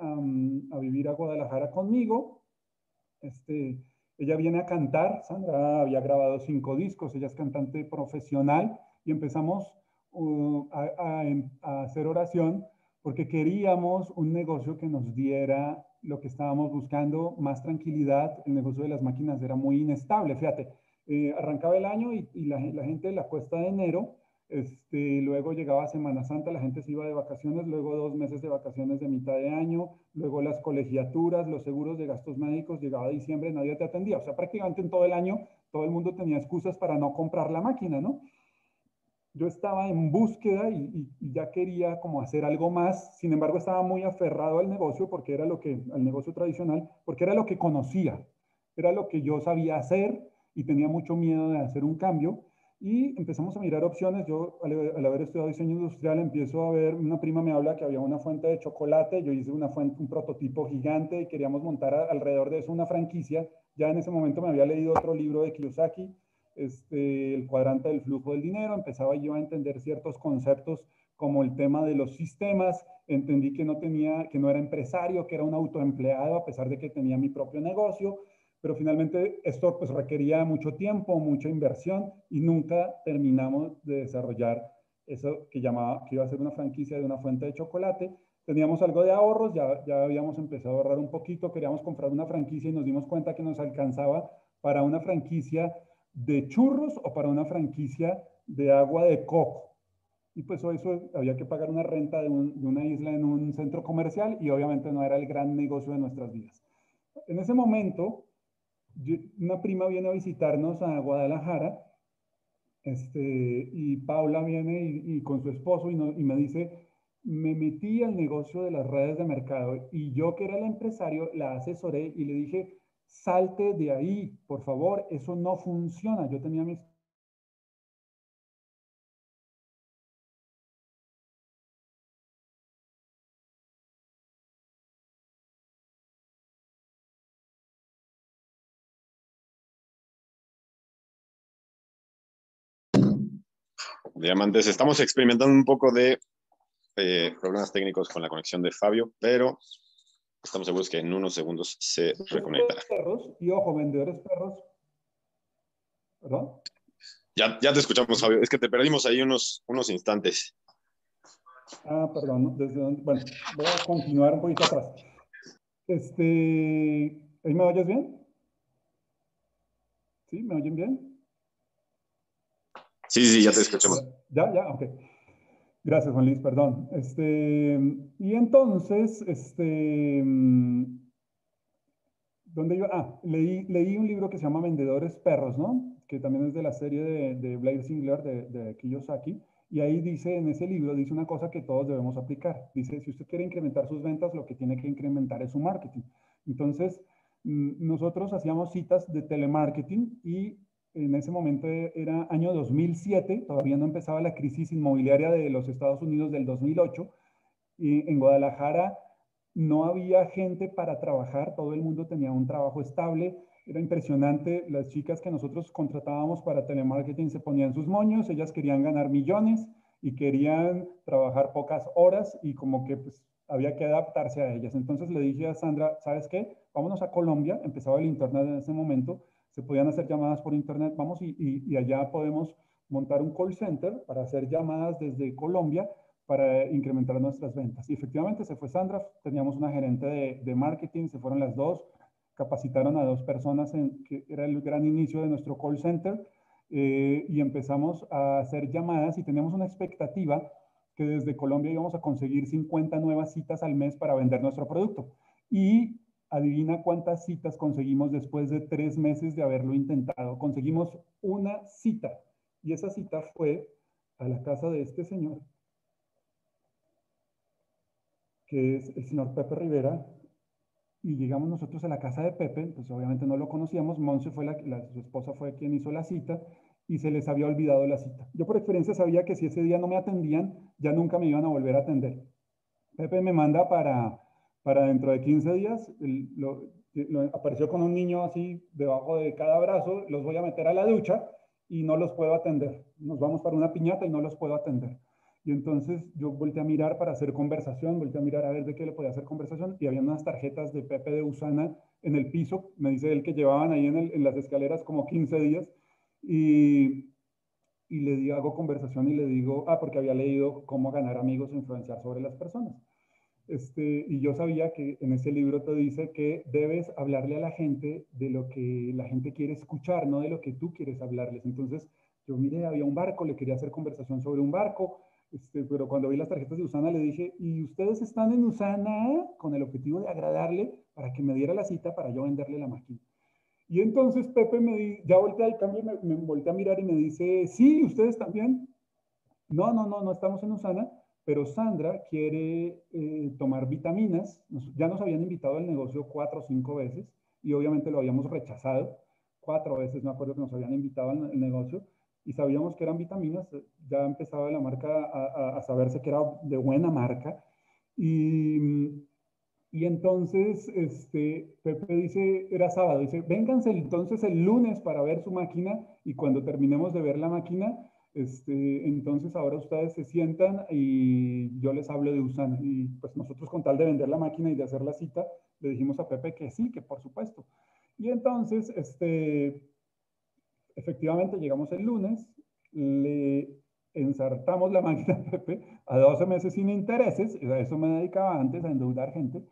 a vivir a Guadalajara conmigo este, ella viene a cantar, Sandra había grabado cinco discos, ella es cantante profesional y empezamos uh, a, hacer oración porque queríamos un negocio que nos diera lo que estábamos buscando, más tranquilidad. El negocio de las máquinas era muy inestable. Fíjate, eh, arrancaba el año y, la, la, gente la cuesta de enero este, luego llegaba Semana Santa, la gente se iba de vacaciones, luego dos meses de vacaciones de mitad de año, luego las colegiaturas, los seguros de gastos médicos, llegaba diciembre, nadie te atendía. O sea, prácticamente en todo el año todo el mundo tenía excusas para no comprar la máquina, ¿no? Yo estaba en búsqueda y, ya quería como hacer algo más, sin embargo estaba muy aferrado al negocio porque era lo que, al negocio tradicional, porque era lo que conocía, era lo que yo sabía hacer y tenía mucho miedo de hacer un cambio y empezamos a mirar opciones. Yo, al, haber estudiado diseño industrial, empiezo a ver, una prima me habla que había una fuente de chocolate, yo hice una fuente, un prototipo gigante y queríamos montar alrededor de eso una franquicia. Ya en ese momento me había leído otro libro de Kiyosaki, este, El cuadrante del flujo del dinero. Empezaba yo a entender ciertos conceptos como el tema de los sistemas. Entendí que no tenía, que no era empresario, que era un autoempleado, a pesar de que tenía mi propio negocio pero finalmente esto pues requería mucho tiempo, mucha inversión y nunca terminamos de desarrollar eso que llamaba, que iba a ser una franquicia de una fuente de chocolate. Teníamos algo de ahorros, ya, ya habíamos empezado a ahorrar un poquito, queríamos comprar una franquicia y nos dimos cuenta que nos alcanzaba para una franquicia de churros o para una franquicia de agua de coco. Y pues eso había que pagar una renta de, de una isla en un centro comercial y obviamente no era el gran negocio de nuestras vidas. En ese momento, una prima viene a visitarnos a Guadalajara este, y Paula viene y, con su esposo y, y, me dice, me metí al negocio de las redes de mercado y yo que era el empresario la asesoré y le dije, salte de ahí, por favor, eso no funciona. Yo tenía mis Diamantes, estamos experimentando un poco de eh, problemas técnicos con la conexión de Fabio, pero estamos seguros que en unos segundos se reconectará. Perros, y ojo, vendedores perros. ¿Perdón? Ya, ya te escuchamos, Fabio. Es que te perdimos ahí unos, unos instantes. Ah, perdón. Desde bueno, voy a continuar un poquito atrás. Este, ¿Ahí me oyes bien? ¿Sí? ¿Me oyen bien? Sí, sí, ya te escuchamos. Ya, ya, ok. Gracias, Juan Luis, perdón. Este, y entonces, este, ¿dónde yo? Ah, leí, leí un libro que se llama Vendedores Perros, ¿no? Que también es de la serie de, de Blair Singler, de, de Kiyosaki. Y ahí dice, en ese libro, dice una cosa que todos debemos aplicar. Dice, si usted quiere incrementar sus ventas, lo que tiene que incrementar es su marketing. Entonces, mm, nosotros hacíamos citas de telemarketing y en ese momento era año 2007, todavía no empezaba la crisis inmobiliaria de los Estados Unidos del 2008, y en Guadalajara no había gente para trabajar, todo el mundo tenía un trabajo estable, era impresionante, las chicas que nosotros contratábamos para telemarketing se ponían sus moños, ellas querían ganar millones y querían trabajar pocas horas y como que pues, había que adaptarse a ellas. Entonces le dije a Sandra, ¿sabes qué? Vámonos a Colombia, empezaba el internet en ese momento, se podían hacer llamadas por internet, vamos y, y, allá podemos montar un call center para hacer llamadas desde Colombia para incrementar nuestras ventas. Y efectivamente se fue Sandra, teníamos una gerente de, de marketing, se fueron las dos, capacitaron a dos personas, en, que era el gran inicio de nuestro call center, eh, y empezamos a hacer llamadas y teníamos una expectativa que desde Colombia íbamos a conseguir 50 nuevas citas al mes para vender nuestro producto. Y Adivina cuántas citas conseguimos después de tres meses de haberlo intentado. Conseguimos una cita y esa cita fue a la casa de este señor, que es el señor Pepe Rivera, y llegamos nosotros a la casa de Pepe, pues obviamente no lo conocíamos, Monse fue su esposa fue quien hizo la cita y se les había olvidado la cita. Yo por experiencia sabía que si ese día no me atendían, ya nunca me iban a volver a atender. Pepe me manda para, para dentro de 15 días, lo, apareció con un niño así debajo de cada brazo, los voy a meter a la ducha y no los puedo atender. Nos vamos para una piñata y no los puedo atender. Y entonces yo volteé a mirar para hacer conversación, volteé a mirar a ver de qué le podía hacer conversación y había unas tarjetas de Pepe de Usana en el piso, me dice él que llevaban ahí en, en las escaleras como 15 días y, y le digo, hago conversación y le digo, ah, porque había leído cómo ganar amigos e influenciar sobre las personas. Este, y yo sabía que en ese libro te dice que debes hablarle a la gente de lo que la gente quiere escuchar, no de lo que tú quieres hablarles. Entonces, yo miré, había un barco, le quería hacer conversación sobre un barco, este, pero cuando vi las tarjetas de Usana le dije, ¿y ustedes están en Usana con el objetivo de agradarle para que me diera la cita para yo venderle la máquina? Y entonces Pepe me ya voltea al cambio, me, me voltea a mirar y me dice, sí, ¿ustedes también? No, no, no, no estamos en Usana pero Sandra quiere eh, tomar vitaminas. ya nos habían invitado al negocio cuatro o cinco veces y obviamente lo habíamos rechazado. Cuatro veces me acuerdo que nos habían invitado al negocio y sabíamos que eran vitaminas. Ya empezaba la marca a, saberse que era de buena marca. Y, y entonces este, Pepe dice, era sábado, dice, vénganse entonces el lunes para ver su máquina y cuando terminemos de ver la máquina, este, entonces ahora ustedes se sientan y yo les hablo de Usana. Y pues nosotros con tal de vender la máquina y de hacer la cita, le dijimos a Pepe que sí, que por supuesto. Y entonces, este, efectivamente llegamos el lunes, le ensartamos la máquina a Pepe a 12 meses sin intereses, a eso me dedicaba antes, a endeudar gente,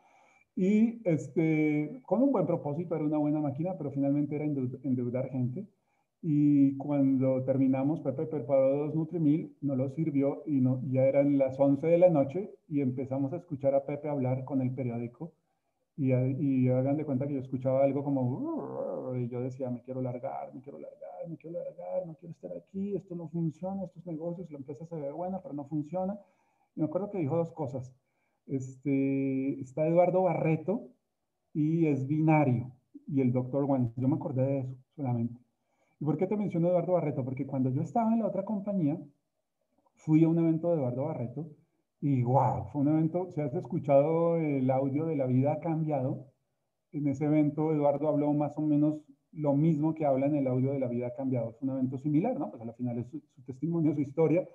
y este, con un buen propósito, era una buena máquina, pero finalmente era endeudar gente. Y cuando terminamos, Pepe preparó dos Nutrimil, no lo sirvió y no, ya eran las 11 de la noche y empezamos a escuchar a Pepe hablar con el periódico. Y, y hagan de cuenta que yo escuchaba algo como, y yo decía, me quiero largar, me quiero largar, me quiero largar, no quiero estar aquí, esto no funciona, estos negocios, la empresa se ve buena, pero no funciona. Y me acuerdo que dijo dos cosas. Este, está Eduardo Barreto y es binario, y el doctor Juan. Yo me acordé de eso solamente. ¿Y por qué te menciono Eduardo Barreto? Porque cuando yo estaba en la otra compañía, fui a un evento de Eduardo Barreto y wow, fue un evento, si has escuchado el audio de La vida ha cambiado, en ese evento Eduardo habló más o menos lo mismo que habla en el audio de La vida ha cambiado. Es un evento similar, ¿no? Pues al final es su testimonio, su historia,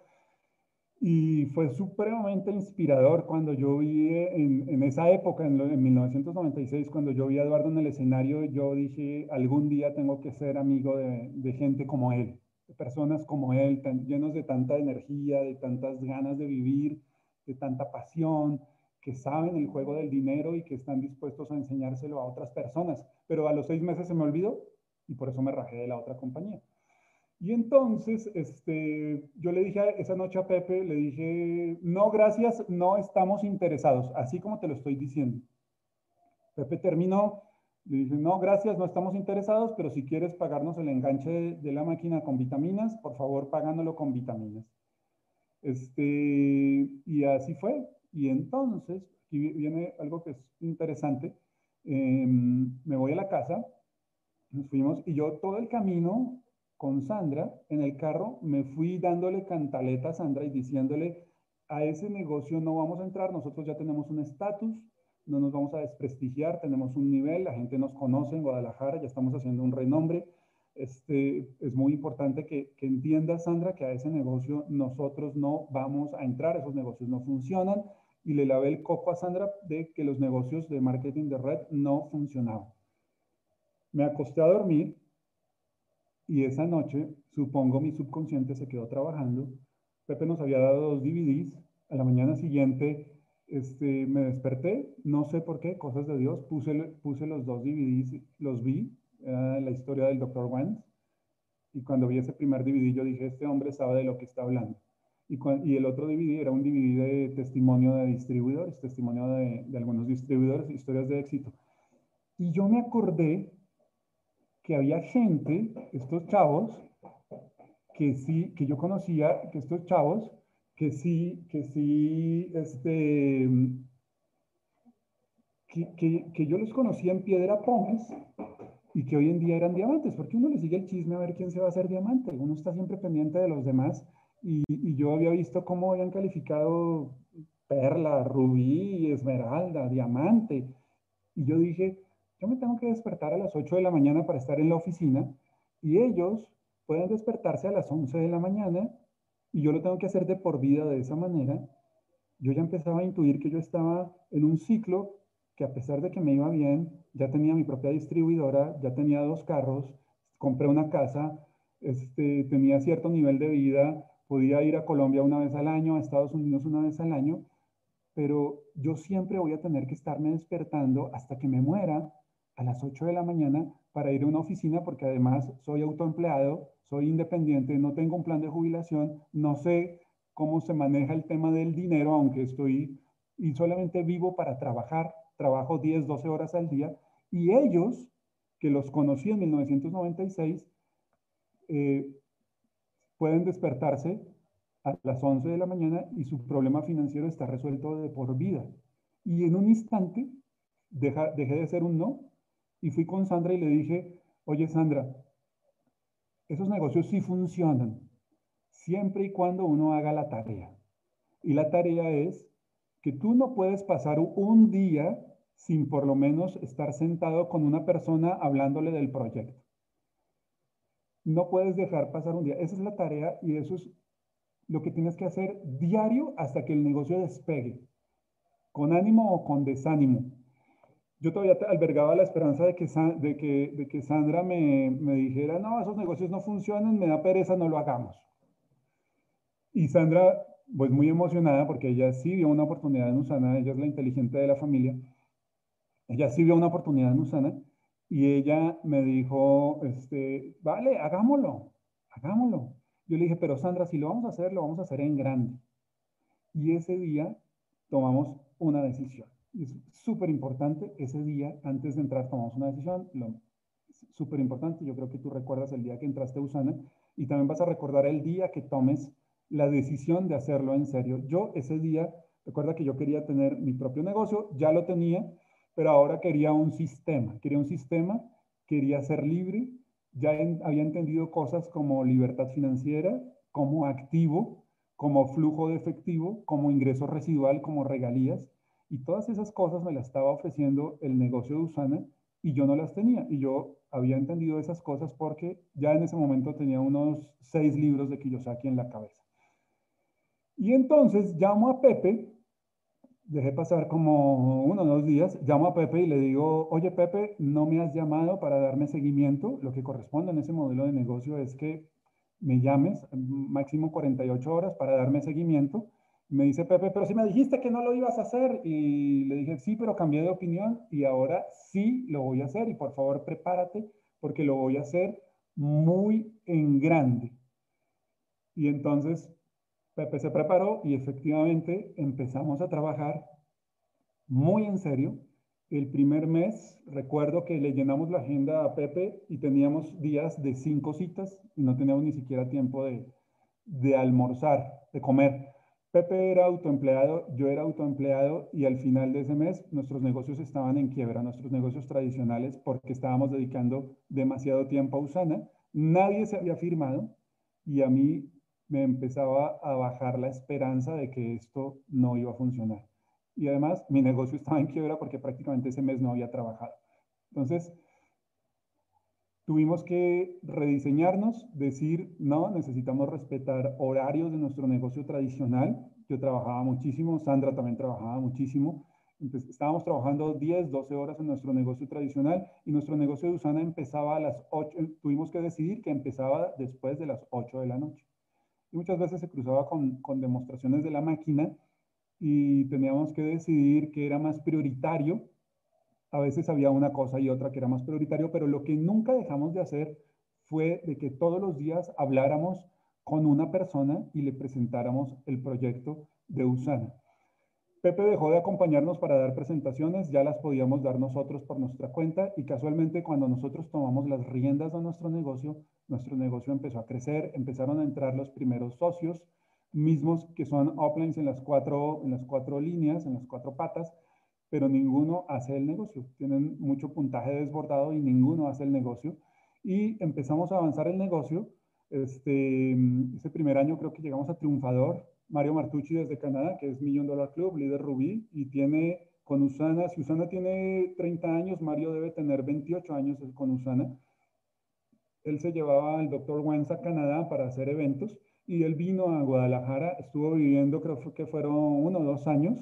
y fue supremamente inspirador cuando yo vi en, en esa época, en, en, 1996, cuando yo vi a Eduardo en el escenario, yo dije, algún día tengo que ser amigo de, de gente como él, de personas como él, tan, llenos de tanta energía, de tantas ganas de vivir, de tanta pasión, que saben el juego del dinero y que están dispuestos a enseñárselo a otras personas. Pero a los seis meses se me olvidó y por eso me rajé de la otra compañía. Y entonces, este, yo le dije esa noche a Pepe, le dije, no, gracias, no estamos interesados, así como te lo estoy diciendo. Pepe terminó, le dije, no, gracias, no estamos interesados, pero si quieres pagarnos el enganche de, la máquina con vitaminas, por favor, pagándolo con vitaminas. Este, y así fue. Y entonces, aquí viene algo que es interesante. Em, me voy a la casa, nos fuimos y yo todo el camino con Sandra en el carro, me fui dándole cantaleta a Sandra y diciéndole, a ese negocio no vamos a entrar, nosotros ya tenemos un estatus, no nos vamos a desprestigiar, tenemos un nivel, la gente nos conoce en Guadalajara, ya estamos haciendo un renombre. Este, es muy importante que, que entienda, Sandra, que a ese negocio nosotros no vamos a entrar, esos negocios no funcionan. Y le lavé el coco a Sandra de que los negocios de marketing de red no funcionaban. Me acosté a dormir y esa noche, supongo mi subconsciente se quedó trabajando. Pepe nos había dado dos DVDs. A la mañana siguiente este, me desperté, no sé por qué, cosas de Dios, puse, puse los dos DVDs, los vi, era la historia del Dr. Wentz. Y cuando vi ese primer DVD, yo dije, este hombre sabe de lo que está hablando. Y, y el otro DVD era un DVD de testimonio de distribuidores, testimonio de algunos distribuidores, historias de éxito. Y yo me acordé que había gente, estos chavos, que sí, que yo conocía, que estos chavos, que sí, que sí, este, que, que, yo los conocía en piedra pómez y que hoy en día eran diamantes, porque uno le sigue el chisme a ver quién se va a hacer diamante, uno está siempre pendiente de los demás y, y yo había visto cómo habían calificado perla, rubí, esmeralda, diamante, y yo dije, yo me tengo que despertar a las 8 de la mañana para estar en la oficina y ellos pueden despertarse a las 11 de la mañana y yo lo tengo que hacer de por vida de esa manera, yo ya empezaba a intuir que yo estaba en un ciclo que a pesar de que me iba bien, ya tenía mi propia distribuidora, ya tenía dos carros, compré una casa, este, tenía cierto nivel de vida, podía ir a Colombia una vez al año, a Estados Unidos una vez al año, pero yo siempre voy a tener que estarme despertando hasta que me muera a las 8 de la mañana para ir a una oficina porque además soy autoempleado, soy independiente, no tengo un plan de jubilación, no sé cómo se maneja el tema del dinero, aunque estoy y solamente vivo para trabajar, trabajo 10, 12 horas al día, y ellos, que los conocí en 1996, eh, pueden despertarse a las 11 de la mañana y su problema financiero está resuelto de por vida. Y en un instante deja, dejé de ser un no y fui con Sandra y le dije, oye Sandra, esos negocios sí funcionan, siempre y cuando uno haga la tarea. Y la tarea es que tú no puedes pasar un día sin por lo menos estar sentado con una persona hablándole del proyecto. No puedes dejar pasar un día. Esa es la tarea y eso es lo que tienes que hacer diario hasta que el negocio despegue, con ánimo o con desánimo yo todavía albergaba la esperanza de que, de que, de que Sandra me, me, dijera, no, esos negocios no funcionan, me da pereza, no lo hagamos. Y Sandra, pues muy emocionada, porque ella sí vio una oportunidad en Usana, ella es la inteligente de la familia, ella sí vio una oportunidad en Usana, y ella me dijo, este, vale, hagámoslo, hagámoslo. Yo le dije, pero Sandra, si lo vamos a hacer, lo vamos a hacer en grande. Y ese día tomamos una decisión es súper importante, ese día, antes de entrar, tomamos una decisión, súper importante, yo creo que tú recuerdas el día que entraste a Usana y también vas a recordar el día que tomes la decisión de hacerlo en serio. Yo ese día, recuerda que yo quería tener mi propio negocio, ya lo tenía, pero ahora quería un sistema, quería un sistema, quería ser libre, ya había entendido cosas como libertad financiera, como activo, como flujo de efectivo, como ingreso residual, como regalías y todas esas cosas me las estaba ofreciendo el negocio de Usana y yo no las tenía. Y yo había entendido esas cosas porque ya en ese momento tenía unos seis libros de Kiyosaki en la cabeza. Y entonces llamo a Pepe, dejé pasar como uno o dos días, llamo a Pepe y le digo, oye Pepe, no me has llamado para darme seguimiento. Lo que corresponde en ese modelo de negocio es que me llames máximo 48 horas para darme seguimiento me dice Pepe, pero si me dijiste que no lo ibas a hacer. Y le dije, sí, pero cambié de opinión y ahora sí lo voy a hacer. Y por favor, prepárate porque lo voy a hacer muy en grande. Y entonces Pepe se preparó y efectivamente empezamos a trabajar muy en serio. El primer mes, recuerdo que le llenamos la agenda a Pepe y teníamos días de cinco citas y no teníamos ni siquiera tiempo de, de almorzar, de comer. Pepe era autoempleado, yo era autoempleado y al final de ese mes nuestros negocios estaban en quiebra, nuestros negocios tradicionales, porque estábamos dedicando demasiado tiempo a Usana. Nadie se había firmado y a mí me empezaba a bajar la esperanza de que esto no iba a funcionar. Y además mi negocio estaba en quiebra porque prácticamente ese mes no había trabajado. Entonces, tuvimos que rediseñarnos, decir, no, necesitamos respetar horarios de nuestro negocio tradicional. Yo trabajaba muchísimo, Sandra también trabajaba muchísimo. Entonces, estábamos trabajando 10, 12 horas en nuestro negocio tradicional y nuestro negocio de Usana empezaba a las 8, tuvimos que decidir que empezaba después de las 8 de la noche. Y muchas veces se cruzaba con, con demostraciones de la máquina y teníamos que decidir qué era más prioritario a veces había una cosa y otra que era más prioritario, pero lo que nunca dejamos de hacer fue de que todos los días habláramos con una persona y le presentáramos el proyecto de Usana. Pepe dejó de acompañarnos para dar presentaciones, ya las podíamos dar nosotros por nuestra cuenta y casualmente cuando nosotros tomamos las riendas de nuestro negocio, nuestro negocio empezó a crecer, empezaron a entrar los primeros socios, mismos que son uplines en las cuatro, en las cuatro líneas, en las cuatro patas, pero ninguno hace el negocio. Tienen mucho puntaje desbordado y ninguno hace el negocio. Y empezamos a avanzar el negocio. Este, ese primer año creo que llegamos a triunfador. Mario Martucci desde Canadá, que es Million Dollar Club, líder Rubí, y tiene con Usana, si Usana tiene 30 años, Mario debe tener 28 años con Usana. Él se llevaba al doctor Wentz a Canadá para hacer eventos y él vino a Guadalajara, estuvo viviendo creo que fueron uno o dos años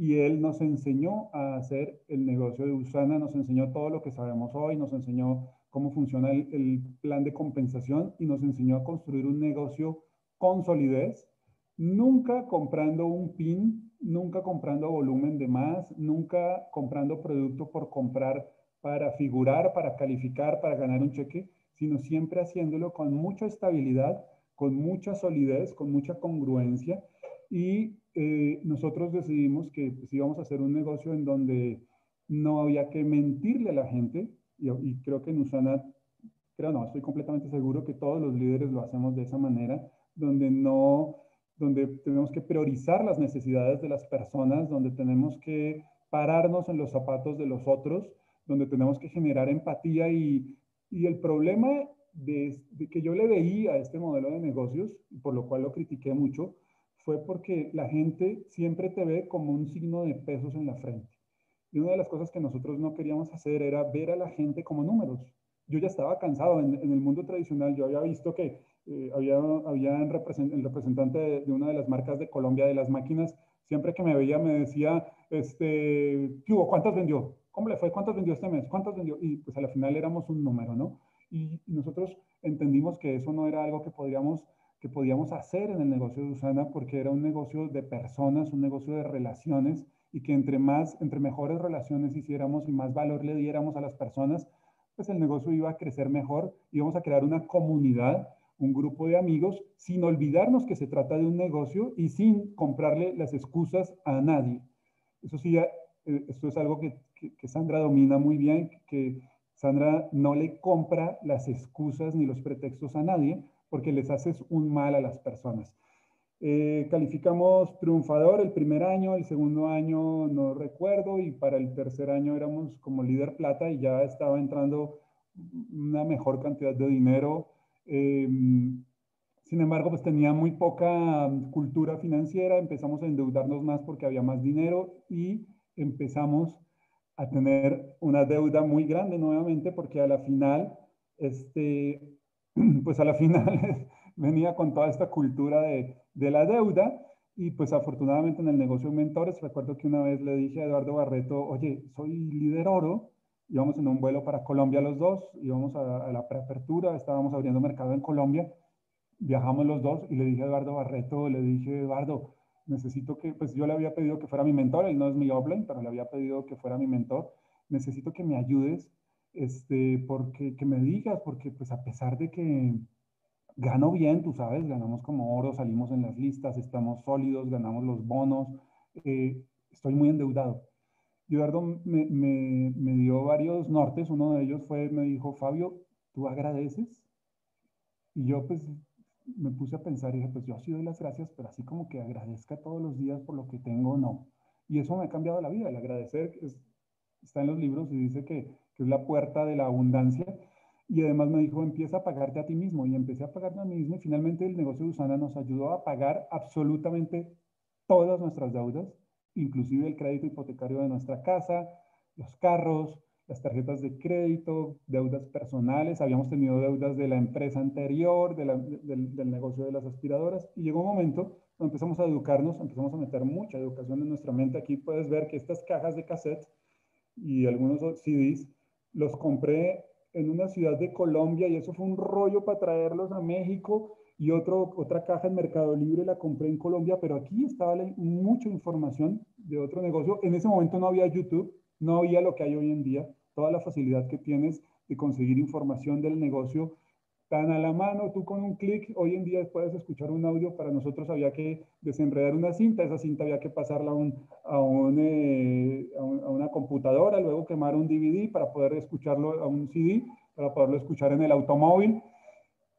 y él nos enseñó a hacer el negocio de Usana, nos enseñó todo lo que sabemos hoy, nos enseñó cómo funciona el, plan de compensación y nos enseñó a construir un negocio con solidez, nunca comprando un PIN, nunca comprando volumen de más, nunca comprando producto por comprar para figurar, para calificar, para ganar un cheque, sino siempre haciéndolo con mucha estabilidad con mucha solidez, con mucha congruencia y eh, nosotros decidimos que pues, íbamos a hacer un negocio en donde no había que mentirle a la gente y, creo que en Usana, creo no, estoy completamente seguro que todos los líderes lo hacemos de esa manera, donde no, donde tenemos que priorizar las necesidades de las personas, donde tenemos que pararnos en los zapatos de los otros, donde tenemos que generar empatía y, y el problema de, que yo le veía a este modelo de negocios, por lo cual lo critiqué mucho, fue porque la gente siempre te ve como un signo de pesos en la frente. Y una de las cosas que nosotros no queríamos hacer era ver a la gente como números. Yo ya estaba cansado en, el mundo tradicional, yo había visto que eh, había, el representante de, una de las marcas de Colombia de las máquinas, siempre que me veía me decía, este, ¿qué hubo? ¿Cuántas vendió? ¿Cómo le fue? ¿Cuántas vendió este mes? ¿Cuántas vendió? Y pues a final éramos un número, ¿no? y nosotros entendimos que eso no era algo que podíamos, que podíamos hacer en el negocio de Usana porque era un negocio de personas, un negocio de relaciones y que entre más, entre mejores relaciones hiciéramos y más valor le diéramos a las personas, pues el negocio iba a crecer mejor, íbamos a crear una comunidad, un grupo de amigos, sin olvidarnos que se trata de un negocio y sin comprarle las excusas a nadie. Eso sí, eh, esto es algo que, que Sandra domina muy bien, que Sandra no le compra las excusas ni los pretextos a nadie porque les haces un mal a las personas. Eh, calificamos triunfador el primer año, el segundo año no recuerdo y para el tercer año éramos como líder plata y ya estaba entrando una mejor cantidad de dinero. Em, sin embargo, pues tenía muy poca cultura financiera, empezamos a endeudarnos más porque había más dinero y empezamos a tener una deuda muy grande nuevamente porque a la final, este, <laughs> pues a la final <laughs> venía con toda esta cultura de, la deuda y pues afortunadamente en el negocio de mentores, recuerdo que una vez le dije a Eduardo Barreto, oye, soy líder oro, íbamos en un vuelo para Colombia los dos, íbamos a, a la preapertura, estábamos abriendo mercado en Colombia, viajamos los dos y le dije a Eduardo Barreto, le dije, Eduardo, necesito que, pues yo le había pedido que fuera mi mentor, él no es mi offline, pero le había pedido que fuera mi mentor, necesito que me ayudes, este, porque, que me digas, porque pues a pesar de que gano bien, tú sabes, ganamos como oro, salimos en las listas, estamos sólidos, ganamos los bonos, eh, estoy muy endeudado. Eduardo me, me, me dio varios nortes, uno de ellos fue, me dijo, Fabio, ¿tú agradeces? Y yo pues me puse a pensar y dije, pues yo sí doy las gracias, pero así como que agradezca todos los días por lo que tengo, no. Y eso me ha cambiado la vida. El agradecer está en los libros y dice que, es la puerta de la abundancia. Y además me dijo, empieza a pagarte a ti mismo. Y empecé a pagarme a mí mismo. Y finalmente el negocio de Usana nos ayudó a pagar absolutamente todas nuestras deudas, inclusive el crédito hipotecario de nuestra casa, los carros, las tarjetas de crédito, deudas personales, habíamos tenido deudas de la empresa anterior, del, negocio de las aspiradoras, y llegó un momento donde empezamos a educarnos, empezamos a meter mucha educación en nuestra mente. Aquí puedes ver que estas cajas de cassette y algunos CDs los compré en una ciudad de Colombia y eso fue un rollo para traerlos a México y otro, otra caja en Mercado Libre la compré en Colombia, pero aquí estaba mucha información de otro negocio. En ese momento no había YouTube, no había lo que hay hoy en día toda la facilidad que tienes de conseguir información del negocio tan a la mano, tú con un clic, hoy en día puedes escuchar un audio, para nosotros había que desenredar una cinta, esa cinta había que pasarla a, eh, una computadora, luego quemar un DVD para poder escucharlo a un CD, para poderlo escuchar en el automóvil,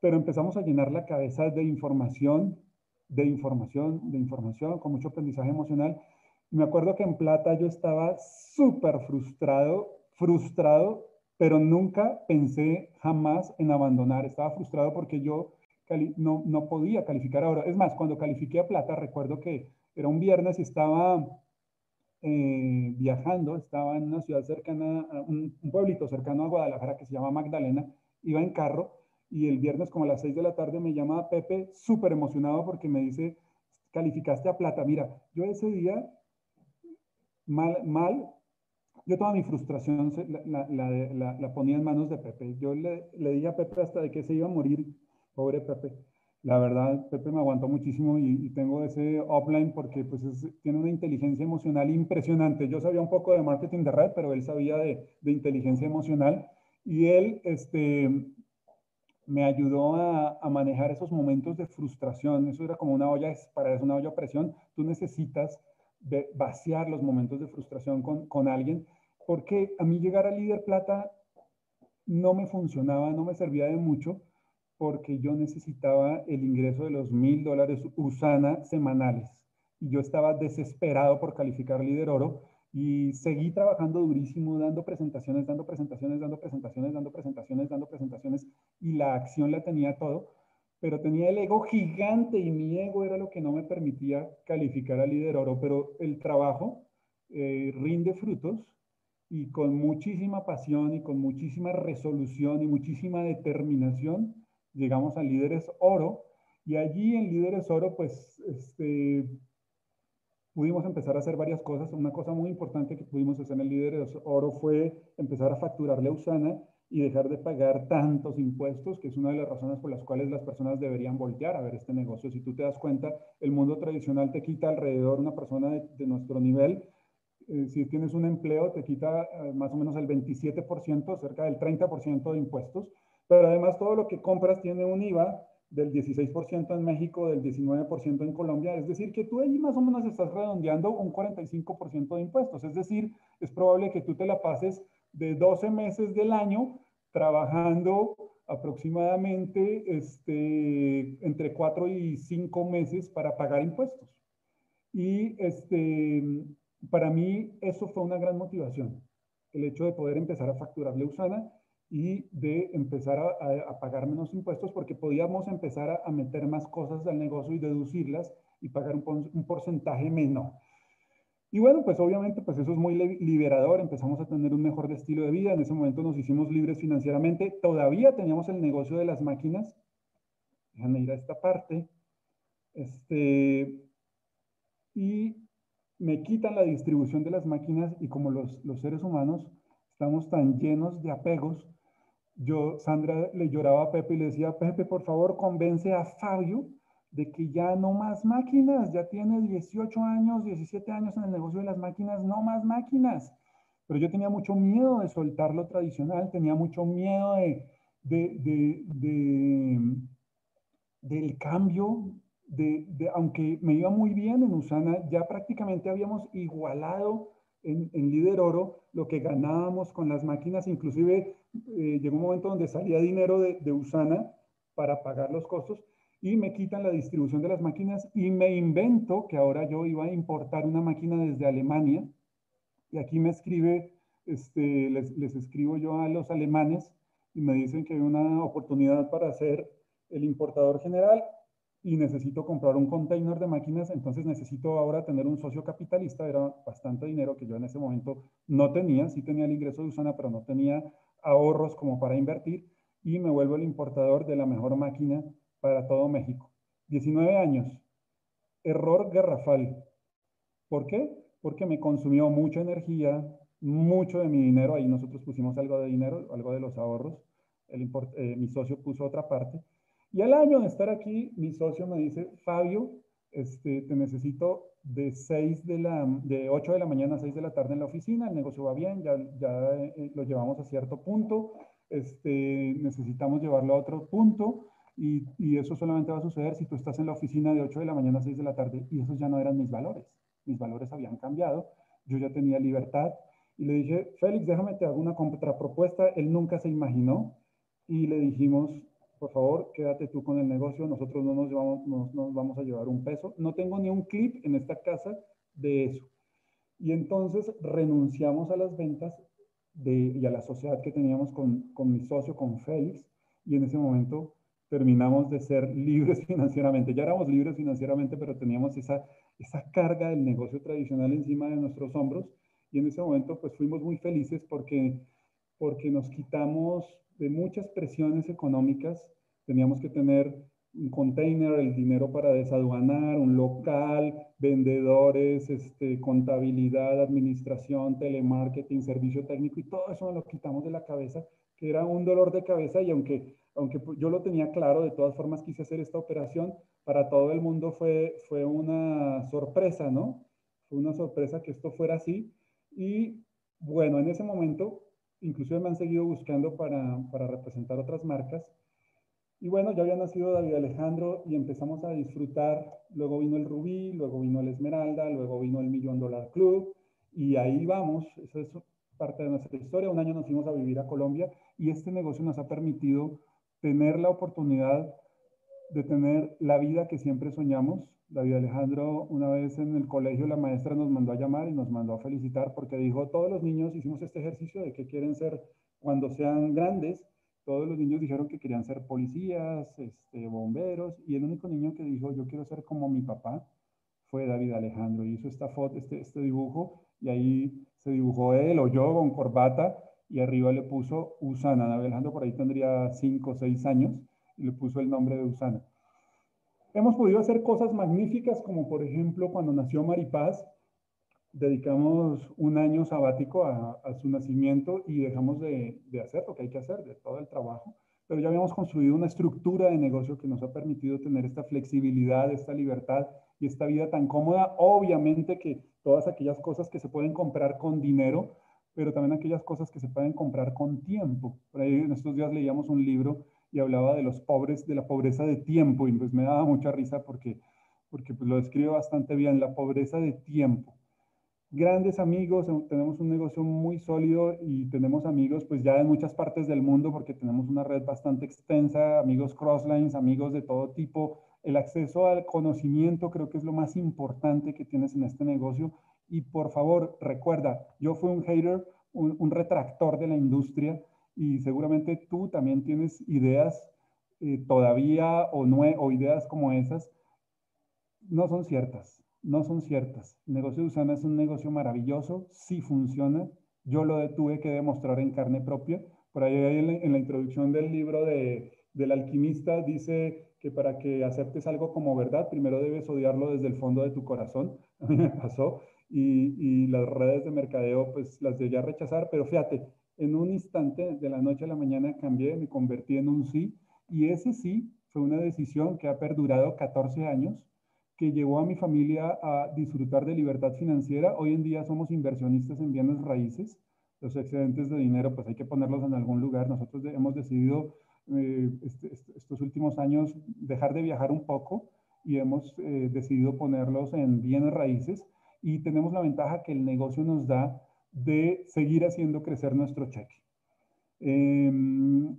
pero empezamos a llenar la cabeza de información, de información, de información, con mucho aprendizaje emocional, me acuerdo que en plata yo estaba súper frustrado, frustrado, pero nunca pensé jamás en abandonar. Estaba frustrado porque yo no, no podía calificar ahora. Es más, cuando califiqué a plata, recuerdo que era un viernes y estaba eh, viajando, estaba en una ciudad cercana, un, un, pueblito cercano a Guadalajara que se llama Magdalena, iba en carro y el viernes como a las 6 de la tarde me llama Pepe súper emocionado porque me dice, calificaste a plata. Mira, yo ese día, mal, mal, yo toda mi frustración la, la, la, ponía en manos de Pepe. Yo le, le dije a Pepe hasta de que se iba a morir, pobre Pepe. La verdad, Pepe me aguantó muchísimo y, tengo ese offline porque pues tiene una inteligencia emocional impresionante. Yo sabía un poco de marketing de red, pero él sabía de, de inteligencia emocional y él este, me ayudó a, a, manejar esos momentos de frustración. Eso era como una olla, para eso una olla a presión. Tú necesitas vaciar los momentos de frustración con, con alguien, porque a mí llegar a líder plata no me funcionaba, no me servía de mucho porque yo necesitaba el ingreso de los mil dólares USANA semanales. Y yo estaba desesperado por calificar líder oro y seguí trabajando durísimo, dando presentaciones, dando presentaciones, dando presentaciones, dando presentaciones, dando presentaciones y la acción la tenía todo, pero tenía el ego gigante y mi ego era lo que no me permitía calificar a líder oro, pero el trabajo eh, rinde frutos y con muchísima pasión y con muchísima resolución y muchísima determinación llegamos a Líderes Oro y allí en Líderes Oro pues este, pudimos empezar a hacer varias cosas. Una cosa muy importante que pudimos hacer en Líderes Oro fue empezar a facturarle a Usana y dejar de pagar tantos impuestos, que es una de las razones por las cuales las personas deberían voltear a ver este negocio. Si tú te das cuenta, el mundo tradicional te quita alrededor una persona de, nuestro nivel. Eh, si tienes un empleo, te quita eh, más o menos el 27%, cerca del 30% de impuestos pero además todo lo que compras tiene un IVA del 16% en México, del 19% en Colombia, es decir, que tú ahí más o menos estás redondeando un 45% de impuestos, es decir, es probable que tú te la pases de 12 meses del año trabajando aproximadamente este, entre 4 y 5 meses para pagar impuestos. Y este, para mí eso fue una gran motivación, el hecho de poder empezar a facturarle Usana y de empezar a, pagar menos impuestos porque podíamos empezar a, meter más cosas al negocio y deducirlas y pagar un, un, porcentaje menor. Y bueno, pues obviamente pues eso es muy liberador, empezamos a tener un mejor estilo de vida, en ese momento nos hicimos libres financieramente, todavía teníamos el negocio de las máquinas, déjame ir a esta parte, este, y me quitan la distribución de las máquinas y como los, los seres humanos estamos tan llenos de apegos, yo, Sandra le lloraba a Pepe y le decía, Pepe, por favor, convence a Fabio de que ya no más máquinas, ya tiene 18 años, 17 años en el negocio de las máquinas, no más máquinas. Pero yo tenía mucho miedo de soltar lo tradicional, tenía mucho miedo de, de, de, del cambio, de, aunque me iba muy bien en Usana, ya prácticamente habíamos igualado en, en Líder Oro lo que ganábamos con las máquinas, inclusive eh, llegó un momento donde salía dinero de, de, Usana para pagar los costos y me quitan la distribución de las máquinas y me invento que ahora yo iba a importar una máquina desde Alemania. Y aquí me escribe, este, les, les escribo yo a los alemanes y me dicen que hay una oportunidad para ser el importador general y necesito comprar un container de máquinas, entonces necesito ahora tener un socio capitalista, era bastante dinero que yo en ese momento no tenía, sí tenía el ingreso de Usana, pero no tenía ahorros como para invertir. Y me vuelvo el importador de la mejor máquina para todo México. 19 años. Error garrafal. ¿Por qué? Porque me consumió mucha energía, mucho de mi dinero. Ahí nosotros pusimos algo de dinero, algo de los ahorros. Eh, mi socio puso otra parte. Y al año de estar aquí, mi socio me dice, Fabio, este, te necesito de 6 de la, de 8 de la mañana a 6 de la tarde en la oficina, el negocio va bien, ya, ya eh, lo llevamos a cierto punto, este, necesitamos llevarlo a otro punto y, y, eso solamente va a suceder si tú estás en la oficina de 8 de la mañana a 6 de la tarde y esos ya no eran mis valores, mis valores habían cambiado, yo ya tenía libertad. Y le dije, Félix, déjame te hago una contrapropuesta, él nunca se imaginó. Y le dijimos, por favor, quédate tú con el negocio, nosotros no nos, llevamos, nos vamos a llevar un peso. No tengo ni un clip en esta casa de eso. Y entonces renunciamos a las ventas de, y a la sociedad que teníamos con, con mi socio, con Félix, y en ese momento terminamos de ser <laughs> libres financieramente. Ya éramos libres financieramente, pero teníamos esa, esa carga del negocio tradicional encima de nuestros hombros y en ese momento pues fuimos muy felices porque, porque nos quitamos de muchas presiones económicas. Teníamos que tener un container, el dinero para desaduanar, un local, vendedores, este, contabilidad, administración, telemarketing, servicio técnico y todo eso nos lo quitamos de la cabeza, que era un dolor de cabeza y aunque, aunque yo lo tenía claro, de todas formas quise hacer esta operación, para todo el mundo fue, fue una sorpresa, ¿no? Fue una sorpresa que esto fuera así y bueno, en ese momento, inclusive me han seguido buscando para, para representar otras marcas y bueno, ya había nacido David Alejandro y empezamos a disfrutar. Luego vino el Rubí, luego vino el Esmeralda, luego vino el Millón Dólar Club. Y ahí vamos, eso es parte de nuestra historia. Un año nos fuimos a vivir a Colombia y este negocio nos ha permitido tener la oportunidad de tener la vida que siempre soñamos. David Alejandro, una vez en el colegio, la maestra nos mandó a llamar y nos mandó a felicitar porque dijo, todos los niños hicimos este ejercicio de que quieren ser cuando sean grandes todos los niños dijeron que querían ser policías, este, bomberos, y el único niño que dijo, yo quiero ser como mi papá, fue David Alejandro. Hizo esta foto, este, este dibujo, y ahí se dibujó él o yo con corbata, y arriba le puso Usana. David Alejandro por ahí tendría 5 o 6 años, y le puso el nombre de Usana. Hemos podido hacer cosas magníficas, como por ejemplo cuando nació Maripaz, dedicamos un año sabático a, su nacimiento y dejamos de, hacer lo que hay que hacer, de todo el trabajo, pero ya habíamos construido una estructura de negocio que nos ha permitido tener esta flexibilidad, esta libertad y esta vida tan cómoda. Obviamente que todas aquellas cosas que se pueden comprar con dinero, pero también aquellas cosas que se pueden comprar con tiempo. Por ahí en estos días leíamos un libro y hablaba de los pobres, de la pobreza de tiempo, y pues me daba mucha risa porque, porque pues lo describe bastante bien, la pobreza de tiempo grandes amigos, tenemos un negocio muy sólido y tenemos amigos pues ya en muchas partes del mundo porque tenemos una red bastante extensa, amigos crosslines, amigos de todo tipo. El acceso al conocimiento creo que es lo más importante que tienes en este negocio y por favor recuerda, yo fui un hater, un, retractor de la industria y seguramente tú también tienes ideas eh, todavía o, no, o ideas como esas, no son ciertas no son ciertas. El negocio de Usana es un negocio maravilloso, sí funciona. Yo lo tuve que demostrar en carne propia. Por ahí en la, introducción del libro de, del alquimista dice que para que aceptes algo como verdad, primero debes odiarlo desde el fondo de tu corazón. <laughs> A mí me pasó. Y, las redes de mercadeo, pues las llegué a rechazar, pero fíjate, en un instante, de la noche a la mañana, cambié, me convertí en un sí. Y ese sí fue una decisión que ha perdurado 14 años que llevó a mi familia a disfrutar de libertad financiera. Hoy en día somos inversionistas en bienes raíces. Los excedentes de dinero, pues hay que ponerlos en algún lugar. Nosotros hemos decidido eh, este, estos últimos años dejar de viajar un poco y hemos eh, decidido ponerlos en bienes raíces y tenemos la ventaja que el negocio nos da de seguir haciendo crecer nuestro cheque. Em,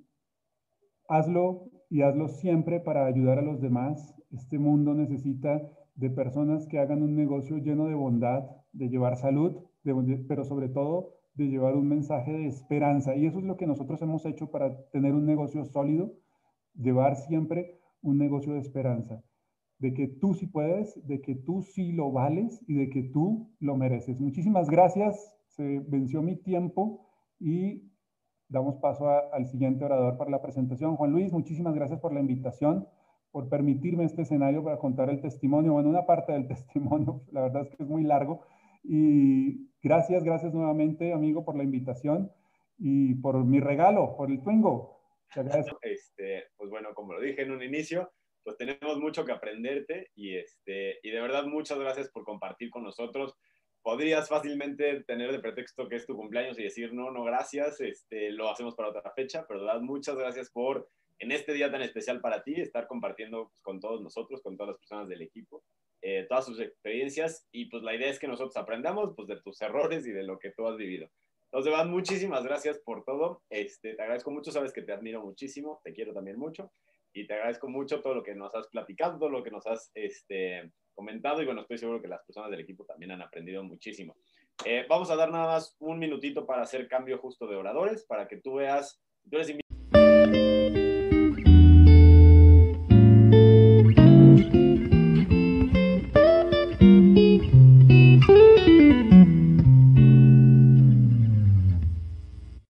hazlo y hazlo siempre para ayudar a los demás. Este mundo necesita de personas que hagan un negocio lleno de bondad, de llevar salud, pero sobre todo de llevar un mensaje de esperanza. Y eso es lo que nosotros hemos hecho para tener un negocio sólido, llevar siempre un negocio de esperanza, de que tú sí puedes, de que tú sí lo vales y de que tú lo mereces. Muchísimas gracias, se venció mi tiempo y damos paso al siguiente orador para la presentación. Juan Luis, muchísimas gracias por la invitación por permitirme este escenario para contar el testimonio, bueno, una parte del <laughs> testimonio, la verdad es que es muy largo. Y gracias, gracias nuevamente, amigo, por la invitación y por mi regalo, por el Twingo. Este, pues bueno, como lo dije en un inicio, pues tenemos mucho que aprenderte y, este, y de verdad muchas gracias por compartir con nosotros. Podrías fácilmente tener de pretexto que es tu cumpleaños y decir, no, no, gracias, este, lo hacemos para otra fecha, pero de verdad muchas gracias por en este día tan especial para ti, estar compartiendo pues, con todos nosotros, con todas las personas del equipo, eh, todas sus experiencias y pues la idea es que nosotros aprendamos pues de tus errores y de lo que tú has vivido. Entonces, Van, muchísimas gracias por todo. Este, te agradezco mucho, sabes que te admiro muchísimo, te quiero también mucho y te agradezco mucho todo lo que nos has platicado, todo lo que nos has este, comentado y bueno, estoy seguro que las personas del equipo también han aprendido muchísimo. Eh, vamos a dar nada más un minutito para hacer cambio justo de oradores, para que tú veas, tú eres